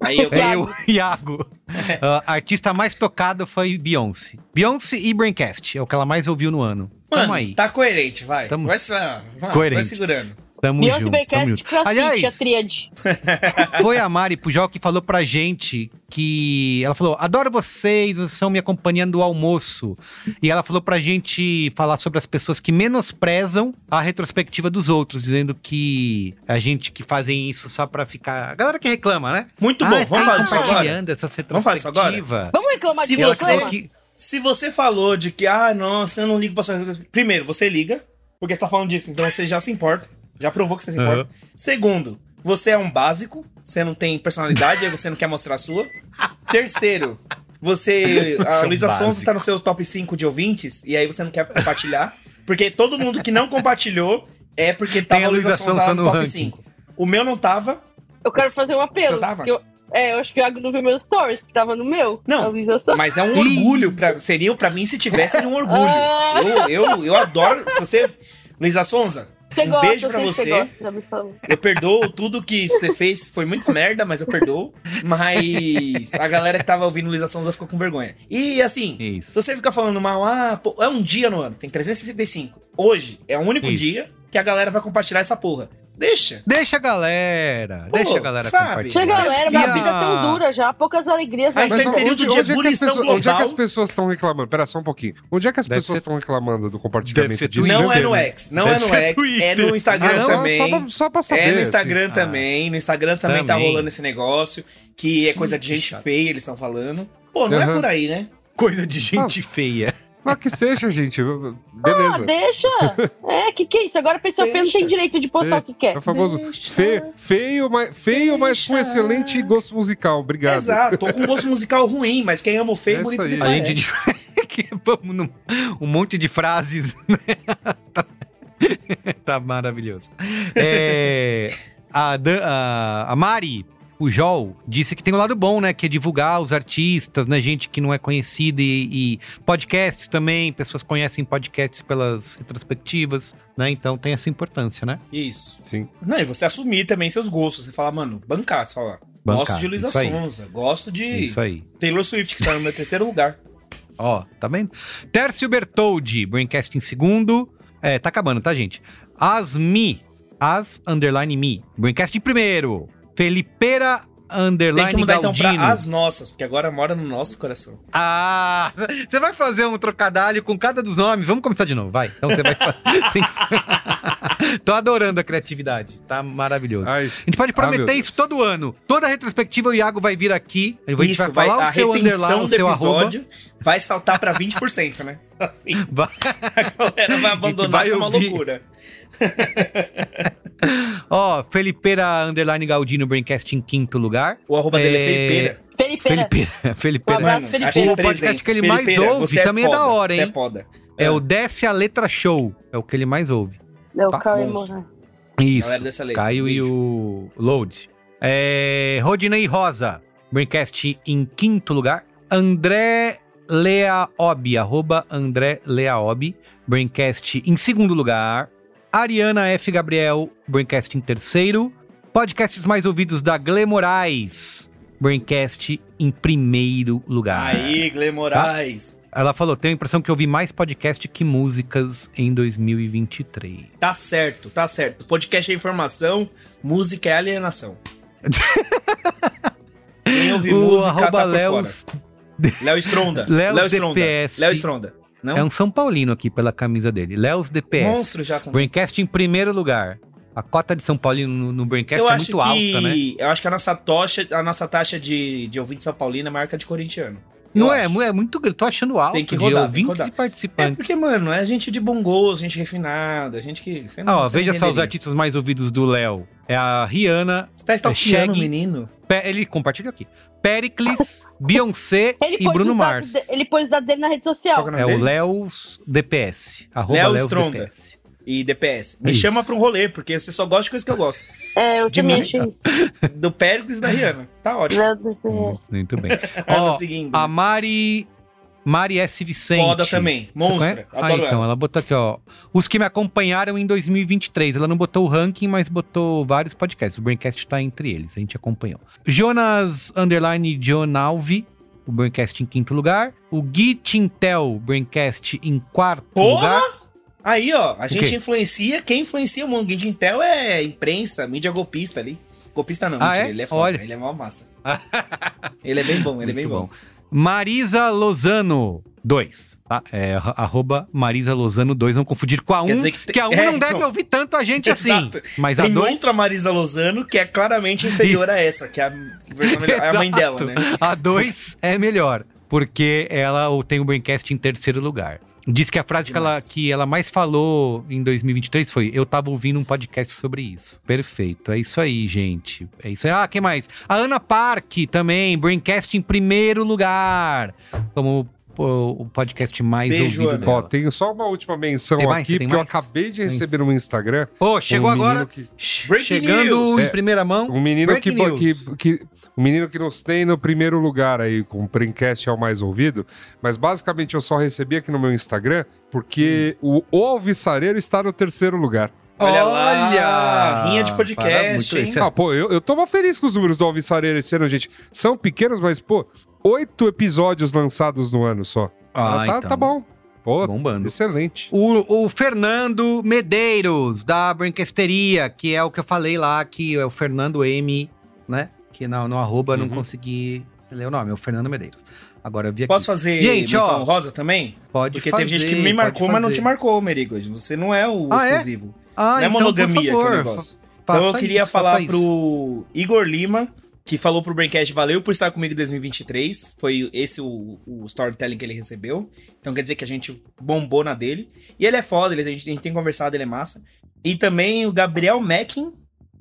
Aí eu É eu, Iago. Ah, a artista mais tocada foi Beyoncé. Beyoncé e Braincast, é o que ela mais ouviu no ano. Tamo Mano, aí. tá coerente, vai. Tamo- Vai, vai, vai Coerente. segurando. Tamo Beyoncé junto. Braincast tamo junto. crossfit, a Aliás, tríade. foi a Mari Pujol que falou pra gente que. Ela falou: adoro vocês, vocês são minha companhia do almoço. E ela falou pra gente falar sobre as pessoas que menosprezam a retrospectiva dos outros, dizendo que a gente que fazem isso só pra ficar. A galera que reclama, né? Muito Ah, bom, vamos falar disso agora. essas Vamos falar disso agora? Vamos reclamar Se de você- que. Se você falou de que, ah, nossa, eu não ligo pra sua retrospectiva. Primeiro, você liga, porque você tá falando disso, então você já se importa. Já provou que você se importa. Aham. Segundo, você é um básico, você não tem personalidade, aí você não quer mostrar a sua. Terceiro, você. A é um Luísa Sonza tá no seu top 5 de ouvintes, e aí você não quer compartilhar. Porque todo mundo que não compartilhou é porque tava a a Luísa Sonza no no top ranking. 5. O meu não tava. Eu quero fazer um apelo. Você tava? Eu, É, eu acho que o Iago não viu meus stories, porque tava no meu. Não, A. Mas é um orgulho, pra, seria pra mim se tivesse um orgulho. Ah. Eu, eu, eu adoro. Se você. Luísa Sonza, Você um gosta, beijo pra sei que você. gosta. Eu perdoo tudo que você fez, foi muito merda, mas eu perdoo. Mas a galera que tava ouvindo Luísa Sonza ficou com vergonha. E assim, Isso. se você ficar falando mal, ah, pô, é um dia no ano, tem 365. Hoje é o único Isso. dia que a galera vai compartilhar essa porra. Deixa. Deixa a galera. Pô, deixa a galera sabe? compartilhar. Tinha galera, minha a- vida é tão dura já, poucas alegrias. Mas Mas tem período de onde, é que as ebulição pessoas, onde é que global. as pessoas estão reclamando? Pera só um pouquinho. Onde é que as Deve pessoas ser- estão reclamando do compartilhamento disso? Não é no. X, não Deve é no X, é no Instagram Ah, não, também. Só pra, só pra saber. É no assim. Instagram Ah. também. No Instagram também, tá Também. rolando esse negócio. Que é coisa de gente feia, eles estão falando. Pô, não é Aham. por aí, né? Coisa de gente feia. Mas que seja, gente. Ah, Beleza. deixa. É, que que é isso? Agora a pessoa feia não tem direito de postar É, o que quer. É o famoso Deixa. feio, mas, feio, mas com excelente gosto musical. Obrigado. Exato, tô com um gosto musical ruim, mas quem ama o feio, É bonito me aí. A parece. gente que vamos num um monte de frases, né? Tá, tá maravilhoso. É, a, Dan- a, a Mari Pujol disse que tem o lado bom, né? Que é divulgar os artistas, né? Gente que não é conhecida e, e podcasts também. Pessoas conhecem podcasts pelas retrospectivas, né? Então tem essa importância, né? Isso. Sim. Não, e você assumir também seus gostos. Você fala, mano, bancar. Você fala, Bancar, gosto de Luísa. Sonza, gosto de Isso aí. Taylor Swift, que saiu no meu terceiro lugar. Ó, tá vendo? Tércio Bertoldi, Braincast em segundo. É, tá acabando, tá, gente? Asmi, as underline me. Braincast em primeiro. Felipeira underline Tem que mudar então Galdino. pra as nossas, porque agora mora no nosso coração. Ah, você vai fazer um trocadilho com cada dos nomes. Vamos começar de novo, vai. Então você vai. Tem que- Tô adorando a criatividade. Tá maravilhoso. Ai, A gente pode Ah, prometer Deus. isso todo ano. Toda retrospectiva o Iago vai vir aqui. A gente Isso, vai falar a o seu underline, o do seu arroba. episódio vai saltar pra 20%, né? Assim, Vai- a galera vai abandonar vai que é uma loucura. Ó, Felipeira underline Galdino Braincast em quinto lugar. O arroba dele é É, Felipeira. Felipeira. Felipeira. Um Felipeira. abraço, Felipeira. O podcast que ele mais Felipeira, ouve você também é da foda, hora, Você hein? é foda. É o Desce a Letra Show. É o que ele mais ouve. É o Tá. Moraes. Isso. Galera dessa letra, Caio e o Load. É, Rodinei Rosa. Braincast em quinto lugar. André Leaobi. Arroba André Leaobi. Braincast em segundo lugar. Ariana F. Gabriel. Braincast em terceiro. Podcasts mais ouvidos da Gle Moraes. Braincast em primeiro lugar. Aí, Gle Moraes. Ela falou: tenho a impressão que eu ouvi mais podcast que músicas em 2023. Tá certo, tá certo. Podcast é informação, música é alienação. Quem ouve O música tá. Léo Stronda. Léo Stronda. Léo Stronda. Não? É um São Paulino aqui pela camisa dele. Leos DPS. monstro já com... Braincast em primeiro lugar. A cota de São Paulino no, no Braincast Eu é muito que... alta, né? Eu acho que a nossa tocha, a nossa taxa de, de ouvinte São Paulino é maior que a de corintiano. Eu Não é, acho. é muito grande. Tô achando alto Tem que de rodar, que ouvintes rodar. e É participantes. porque, mano, é gente de bom gosto, gente refinada, gente que... Você não, Ó, você não veja só os artistas mais ouvidos do Léo. É a Rihanna. Você tá stalkeando o Shaggy. menino? Ele compartilhou aqui. Pericles, Beyoncé Ele e Bruno Mars. de- ele pôs os dados dele na rede social. é o É o? Leos DPS. Léo Stronda. DPS. E DPS. Me Isso. chama pra um rolê, porque você só gosta de coisa que eu gosto. É, eu De também achei isso. Do Péricles e da Rihanna. Tá ótimo. Léo DPS. Muito bem. Ó, seguindo. a Mari. Mari S. Vicente. Foda também. Monstra. Ah, Adoro então, ela. ela botou aqui, ó. Os que me acompanharam em 2023. Ela não botou o ranking, mas botou vários podcasts. O Braincast tá entre eles, a gente acompanhou. Jonas Underline Jonalvi, o Braincast em quinto lugar. O Gui Tintel, Braincast em quarto Porra! lugar. Aí, ó, a gente influencia. Quem influencia o mundo? Guide Intel é imprensa, mídia golpista ali. Golpista não, Ah, mentira, é? ele é foda, Olha. ele é mó massa. ele é bem bom, ele é bem Muito bom. Marisa Lozano 2, tá? É arro- arroba Marisa Lozano 2, não confundir com a 1, Quer dizer que que, tem- a 1 é, não deve então. ouvir tanto a gente assim. Exato. Mas a Tem 2 outra Marisa Lozano que é claramente inferior a essa, que é a versão melhor, é a mãe dela, né? A 2 é melhor, porque ela tem o Braincast em terceiro lugar. Diz que a frase que ela, que ela mais falou em 2023 foi: Eu tava ouvindo um podcast sobre isso. Perfeito, é isso aí, gente. É isso aí. Ah, quem mais? A Ana Park também, Braincast em primeiro lugar. Como o podcast mais Beijo, ouvido. Ó, tenho só uma última menção Tem mais? aqui, porque eu mais? acabei de receber no Instagram Pô, chegou um agora. que- chegando news. em primeira mão. Um menino que, que, que- um menino que nos tem no primeiro lugar aí, com o Prencast é o mais ouvido, mas basicamente eu só recebi aqui no meu Instagram porque Hum. o, o Alvissareiro está no terceiro lugar. Olha lá, Olha! rinha de podcast, Parabéns, muito hein? Ah, pô, eu, eu tô mó feliz com os números do Alvissareiro esse ano, gente. São pequenos, mas, pô, oito episódios lançados no ano só. Ah, tá, então. tá bom. Pô, Bombando. excelente. O, o Fernando Medeiros, da Branquesteria, que é o que eu falei lá, que é o Fernando M, né? Que no, no arroba não Uhum. consegui ler o nome, é o Fernando Medeiros. Agora eu vi aqui. Posso fazer Gente, menção ó, rosa também? Pode Porque fazer, teve gente que me marcou, mas não te marcou, Merigo. Você não é o Ah, é? Ah, não é então, monogamia que é o favor, negócio. Então eu queria isso, falar pro Igor Lima, que falou pro Braincast, valeu por estar comigo em 2023. Foi esse o, o storytelling que ele recebeu. Então quer dizer que a gente bombou na dele. E ele é foda, ele, a, gente, a gente tem conversado, ele é massa. E também o Gabriel Mackin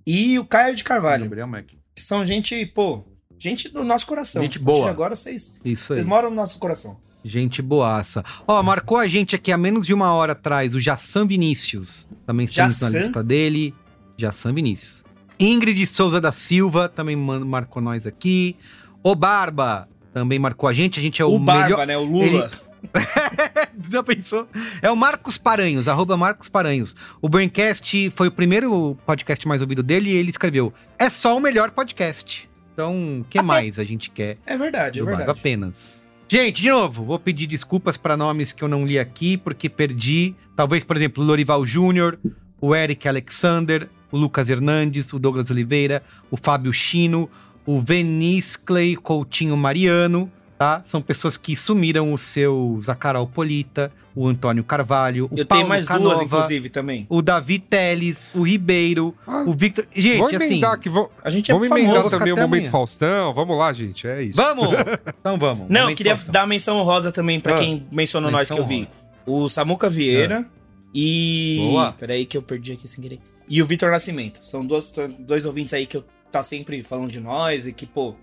e o Caio de Carvalho. Gabriel Mac. Que são gente, pô, gente do nosso coração. Gente boa. agora vocês, Isso aí. vocês moram no nosso coração. Gente boaça. Ó, marcou a gente aqui há menos de uma hora atrás o Jassan Vinícius. Também estamos na lista dele. Jassan Vinícius. Ingrid Souza da Silva também marcou nós aqui. O Barba também marcou a gente. A gente é o, o Barba, melhor. né? O Lula. Já pensou? É o Marcos Paranhos, arroba Marcos Paranhos. O Braincast foi o primeiro podcast mais ouvido dele e ele escreveu: É só o melhor podcast. Então, o que mais a gente quer? É verdade, é do Barba verdade. apenas. Gente, de novo, vou pedir desculpas para nomes que eu não li aqui, porque perdi. Talvez, por exemplo, o Lorival Júnior, o Eric Alexander, o Lucas Hernandes, o Douglas Oliveira, o Fábio Chino, o Veniscley Coutinho Mariano, tá? São pessoas que sumiram os seus, a Carol Polita, o Antônio Carvalho, o Eu Paulo tenho mais Canova, duas, inclusive, também. o Davi Teles, o Ribeiro, Ah, o Victor... Gente, Vamos assim... emendar aqui, vamos, A gente é vamos famoso. emendar também o Momento amanhã. Faustão. Vamos lá, gente, é isso. Vamos! Então vamos. Não, Momento queria Faustão. dar menção rosa também pra Ah, quem mencionou nós que eu vi. Menção O Samuca Vieira e. Boa. Peraí que eu perdi aqui sem querer. E o Vitor Nascimento. São dois, dois ouvintes aí que eu tá sempre falando de nós e que, pô,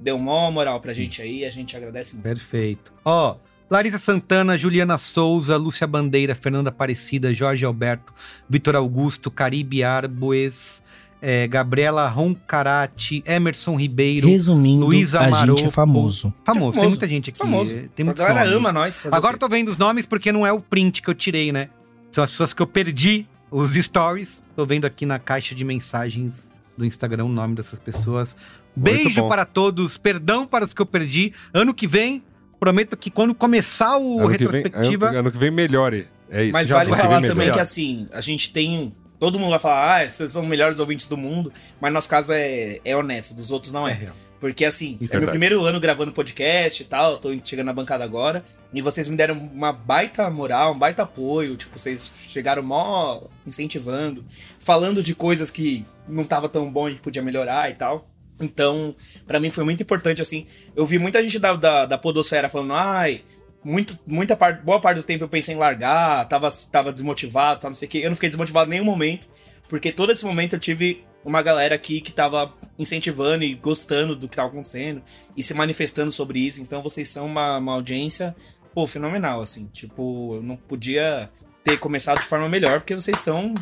deu mó moral pra gente aí. A gente agradece muito. Perfeito. Ó, Larissa Santana, Juliana Souza, Lúcia Bandeira, Fernanda Aparecida, Jorge Alberto, Vitor Augusto, Caribe Arboes, eh, Gabriela Roncarati, Emerson Ribeiro. Resumindo, Luísa Maroto. famoso. Famoso, tem famoso, muita gente aqui. Famoso. Tem A muitos galera nomes. ama nós. Agora tô vendo os nomes porque não é o print que eu tirei, né? São as pessoas que eu perdi, os stories. Tô vendo aqui na caixa de mensagens do Instagram o nome dessas pessoas. Muito Beijo bom. para todos, perdão para os que eu perdi. Ano que vem, prometo que quando começar o Ano que vem- retrospectiva. ano, ano que vem melhore. É isso. Mas já vale ano falar também melhore. que assim, a gente tem. Todo mundo vai falar, ah, vocês são os melhores ouvintes do mundo, mas nosso caso é, é honesto, dos outros não É é. Porque assim, Isso é é meu primeiro ano gravando podcast e tal, tô chegando na bancada agora, e vocês me deram uma baita moral, um baita apoio, tipo, vocês chegaram mó incentivando, falando de coisas que não tava tão bom e podia melhorar e tal. Então, pra mim foi muito importante, assim, eu vi muita gente da, da, da podosfera falando, ai, muito, muita parte, boa parte do tempo eu pensei em largar, tava, tava desmotivado, tava não sei o quê. Eu não fiquei desmotivado em nenhum momento, porque todo esse momento eu tive uma galera aqui que tava incentivando e gostando do que tava acontecendo e se manifestando sobre isso. Então vocês são uma, uma audiência, pô, fenomenal, assim. Tipo, eu não podia ter começado de forma melhor, porque vocês são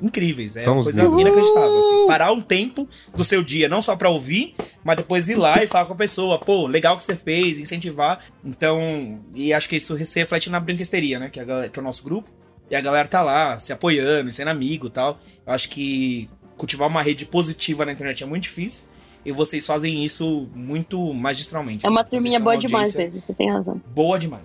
incríveis. É São uma coisa inacreditável. Assim. Parar um tempo do seu dia, não só pra ouvir, mas depois ir lá e falar com a pessoa, pô, legal que você fez, incentivar. Então, e acho que isso se reflete na brinquesteria, né? Que, a galera- que é o nosso grupo. E a galera tá lá, se apoiando, sendo amigo e tal. Eu acho que cultivar uma rede positiva na internet é muito difícil. E vocês fazem isso muito magistralmente. É uma assim. Turminha boa demais mesmo, você tem razão. Boa demais.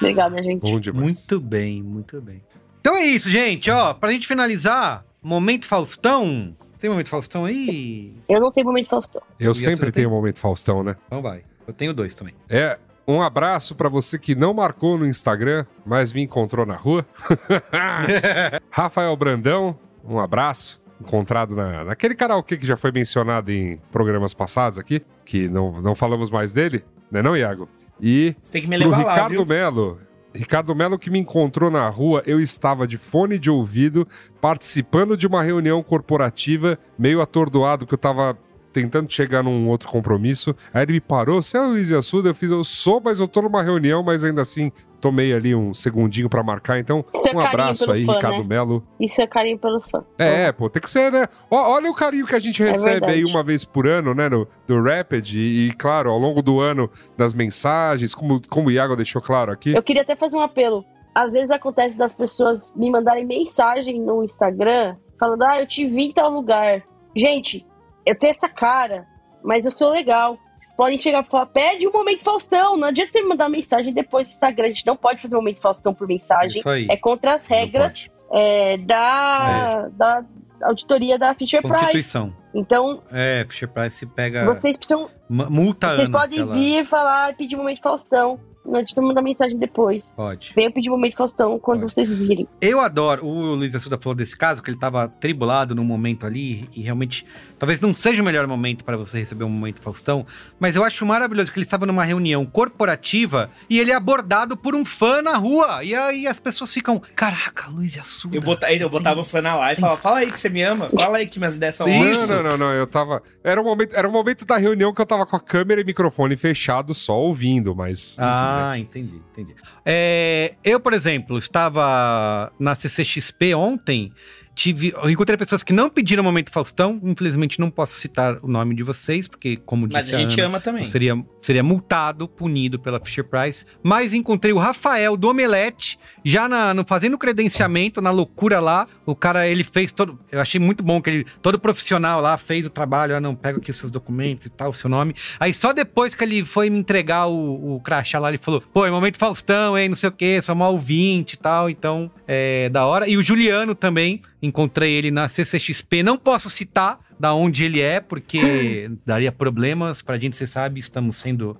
Obrigada, gente. Bom demais. Muito bem, muito bem. Então é isso, gente. Ó, pra gente finalizar, Momento Faustão. Tem Momento Faustão aí? Eu não tenho momento Faustão. Eu Ia sempre ser- tenho momento Faustão, né? Então vai. Eu tenho dois também. É, um abraço pra você que não marcou no Instagram, mas me encontrou na rua. Rafael Brandão, um abraço. Encontrado na, naquele karaokê que já foi mencionado em programas passados aqui, que não, não falamos mais dele, né não, Iago? E Você tem que me pro levar lá, Ricardo viu? Melo. Ricardo Melo que me encontrou na rua, eu estava de fone de ouvido, participando de uma reunião corporativa, meio atordoado, que eu tava tentando chegar num outro compromisso. Aí ele me parou, você é o Luiz Assuda? Eu fiz, eu sou, mas eu tô numa reunião, mas ainda assim tomei ali um segundinho pra marcar. Então, Isso é um carinho abraço aí, fã, Ricardo né? Melo. Isso é carinho pelo fã. É, pô, tem que ser, né? Ó, olha o carinho que a gente recebe verdade. aí uma vez por ano, né, no, do Rapid. E, e, claro, ao longo do ano, das mensagens, como, como o Iago deixou claro aqui. Eu queria até fazer um apelo. Às vezes acontece das pessoas me mandarem mensagem no Instagram falando: Ah, eu te vi em tal lugar. Gente, eu tenho essa cara, mas eu sou legal. Vocês podem chegar e falar: pede um momento Faustão. Não adianta você me mandar mensagem depois no Instagram. A gente não pode fazer um momento Faustão por mensagem. Isso aí. É contra as regras é, da, da auditoria da Fisher Price. Constituição. Então, É, Fisher Price pega. vocês precisam. Multa Vocês podem vir e falar, pedir um momento Faustão. Não adianta mandar mensagem depois. Pode. Venham pedir momento Faustão quando Pode. vocês virem. Eu adoro. O Luiz Assuda falou desse caso, que ele tava tribulado num momento ali, e realmente, talvez não seja o melhor momento para você receber um momento Faustão, mas eu acho maravilhoso que ele estava numa reunião corporativa e ele é abordado por um fã na rua. E aí as pessoas ficam, caraca, Luiz Assuda. Eu, bota, eu botava o fã na live e falava, fala aí que você me ama, fala aí que minhas ideias são Isso. Não, não, não, não, eu tava. Era o momento, era o momento da reunião que eu tava com a câmera e microfone fechado, só ouvindo, mas. Ah, entendi, entendi. É, eu, por exemplo, estava na CCXP ontem. Tive, eu encontrei pessoas que não pediram momento Faustão. Infelizmente, não posso citar o nome de vocês, porque, como Mas disse a gente Ana, ama também. seria, seria multado, punido pela Fisher Price. Mas encontrei o Rafael do Omelete, já na, no, fazendo credenciamento, na loucura lá. O cara, ele fez todo. Eu achei muito bom que ele, todo profissional lá, fez o trabalho. Ah, não, pega aqui os seus documentos e tal, o seu nome. Aí só depois que ele foi me entregar o, o crachá lá, ele falou: pô, é momento Faustão, hein, não sei o quê, sou mal ouvinte e tal. Então, é da hora. E o Juliano também, encontrei ele na CCXP. Não posso citar da onde ele é, porque daria problemas. Pra gente, você sabe, estamos sendo.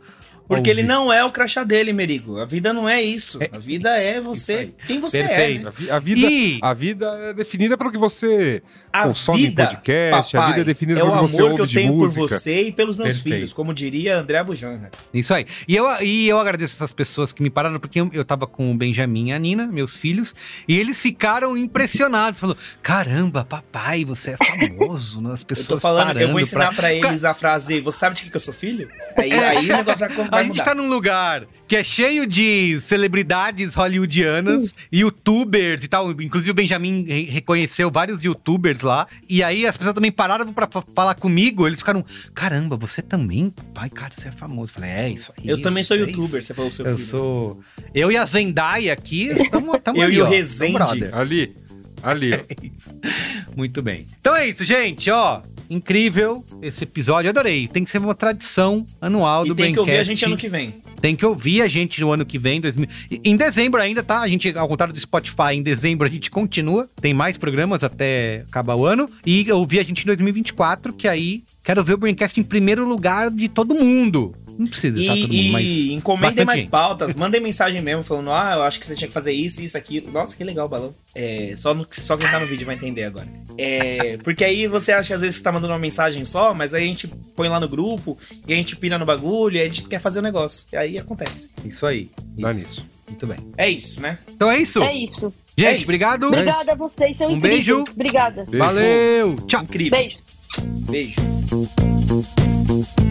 Porque ele não é o crachá dele, Merigo. A vida não é isso. É- A vida é você, quem você Perfeito. é, né? A, vi- a vida, E- a vida é definida pelo que você A consome em vida, podcast, a papai, vida é definida é o pelo que você amor que ouve eu de tenho música. por você e pelos meus Perfeito. filhos, como diria André Bujanra. Isso aí. E eu, e eu agradeço essas pessoas que me pararam, porque eu, eu tava com o Benjamin e a Nina, meus filhos, e eles ficaram impressionados. Falou: caramba, papai, você é famoso. né? As Eu pessoas tô falando, eu vou ensinar pra... pra, eles a frase, você sabe de que, que eu sou filho? Aí, aí o negócio vai, vai A gente mudar. tá num lugar que é cheio de celebridades hollywoodianas, youtubers e tal. Inclusive o Benjamin re- reconheceu vários youtubers lá. E aí as pessoas também pararam pra fa- falar comigo. Eles ficaram, caramba, você também? Pai, cara, você é famoso. Eu falei, é isso aí. Eu também sou é youtuber, isso. você falou pro seu Eu filho. sou. Eu e a Zendaya aqui estamos Eu ali, e o ó, Rezende. Ali, ali. É isso. Muito bem. Então é isso, gente, ó. Incrível esse episódio, adorei. Tem que ser uma tradição anual E do tem que ouvir a Braincast. gente ano que vem. Tem que ouvir a gente no ano que vem, 2000... em dezembro ainda, tá? A gente, ao contrário do Spotify, em dezembro a gente continua. Tem mais programas até acabar o ano. E ouvir a gente em 2024, que aí quero ver o Braincast em primeiro lugar de todo mundo. Não precisa estar todo mundo, E, mas. e encomendem mais gente. pautas, mandem mensagem mesmo, falando, ah, eu acho que você tinha que fazer isso, isso, aquilo. Nossa, que legal o balão. É, só, no, só quem tá no vídeo vai entender agora. É, porque aí você acha que às vezes você tá mandando uma mensagem só, mas aí a gente põe lá no grupo, e a gente pira no bagulho, e a gente quer fazer o negócio. E aí acontece. Isso aí. Dá Isso. nisso. Muito bem. É isso, né? Então é isso. É isso. Gente, É isso. obrigado. Obrigada a vocês, são Um incríveis. beijo. Obrigada. Beijo. Valeu. Tchau. Incrível. Beijo. Beijo.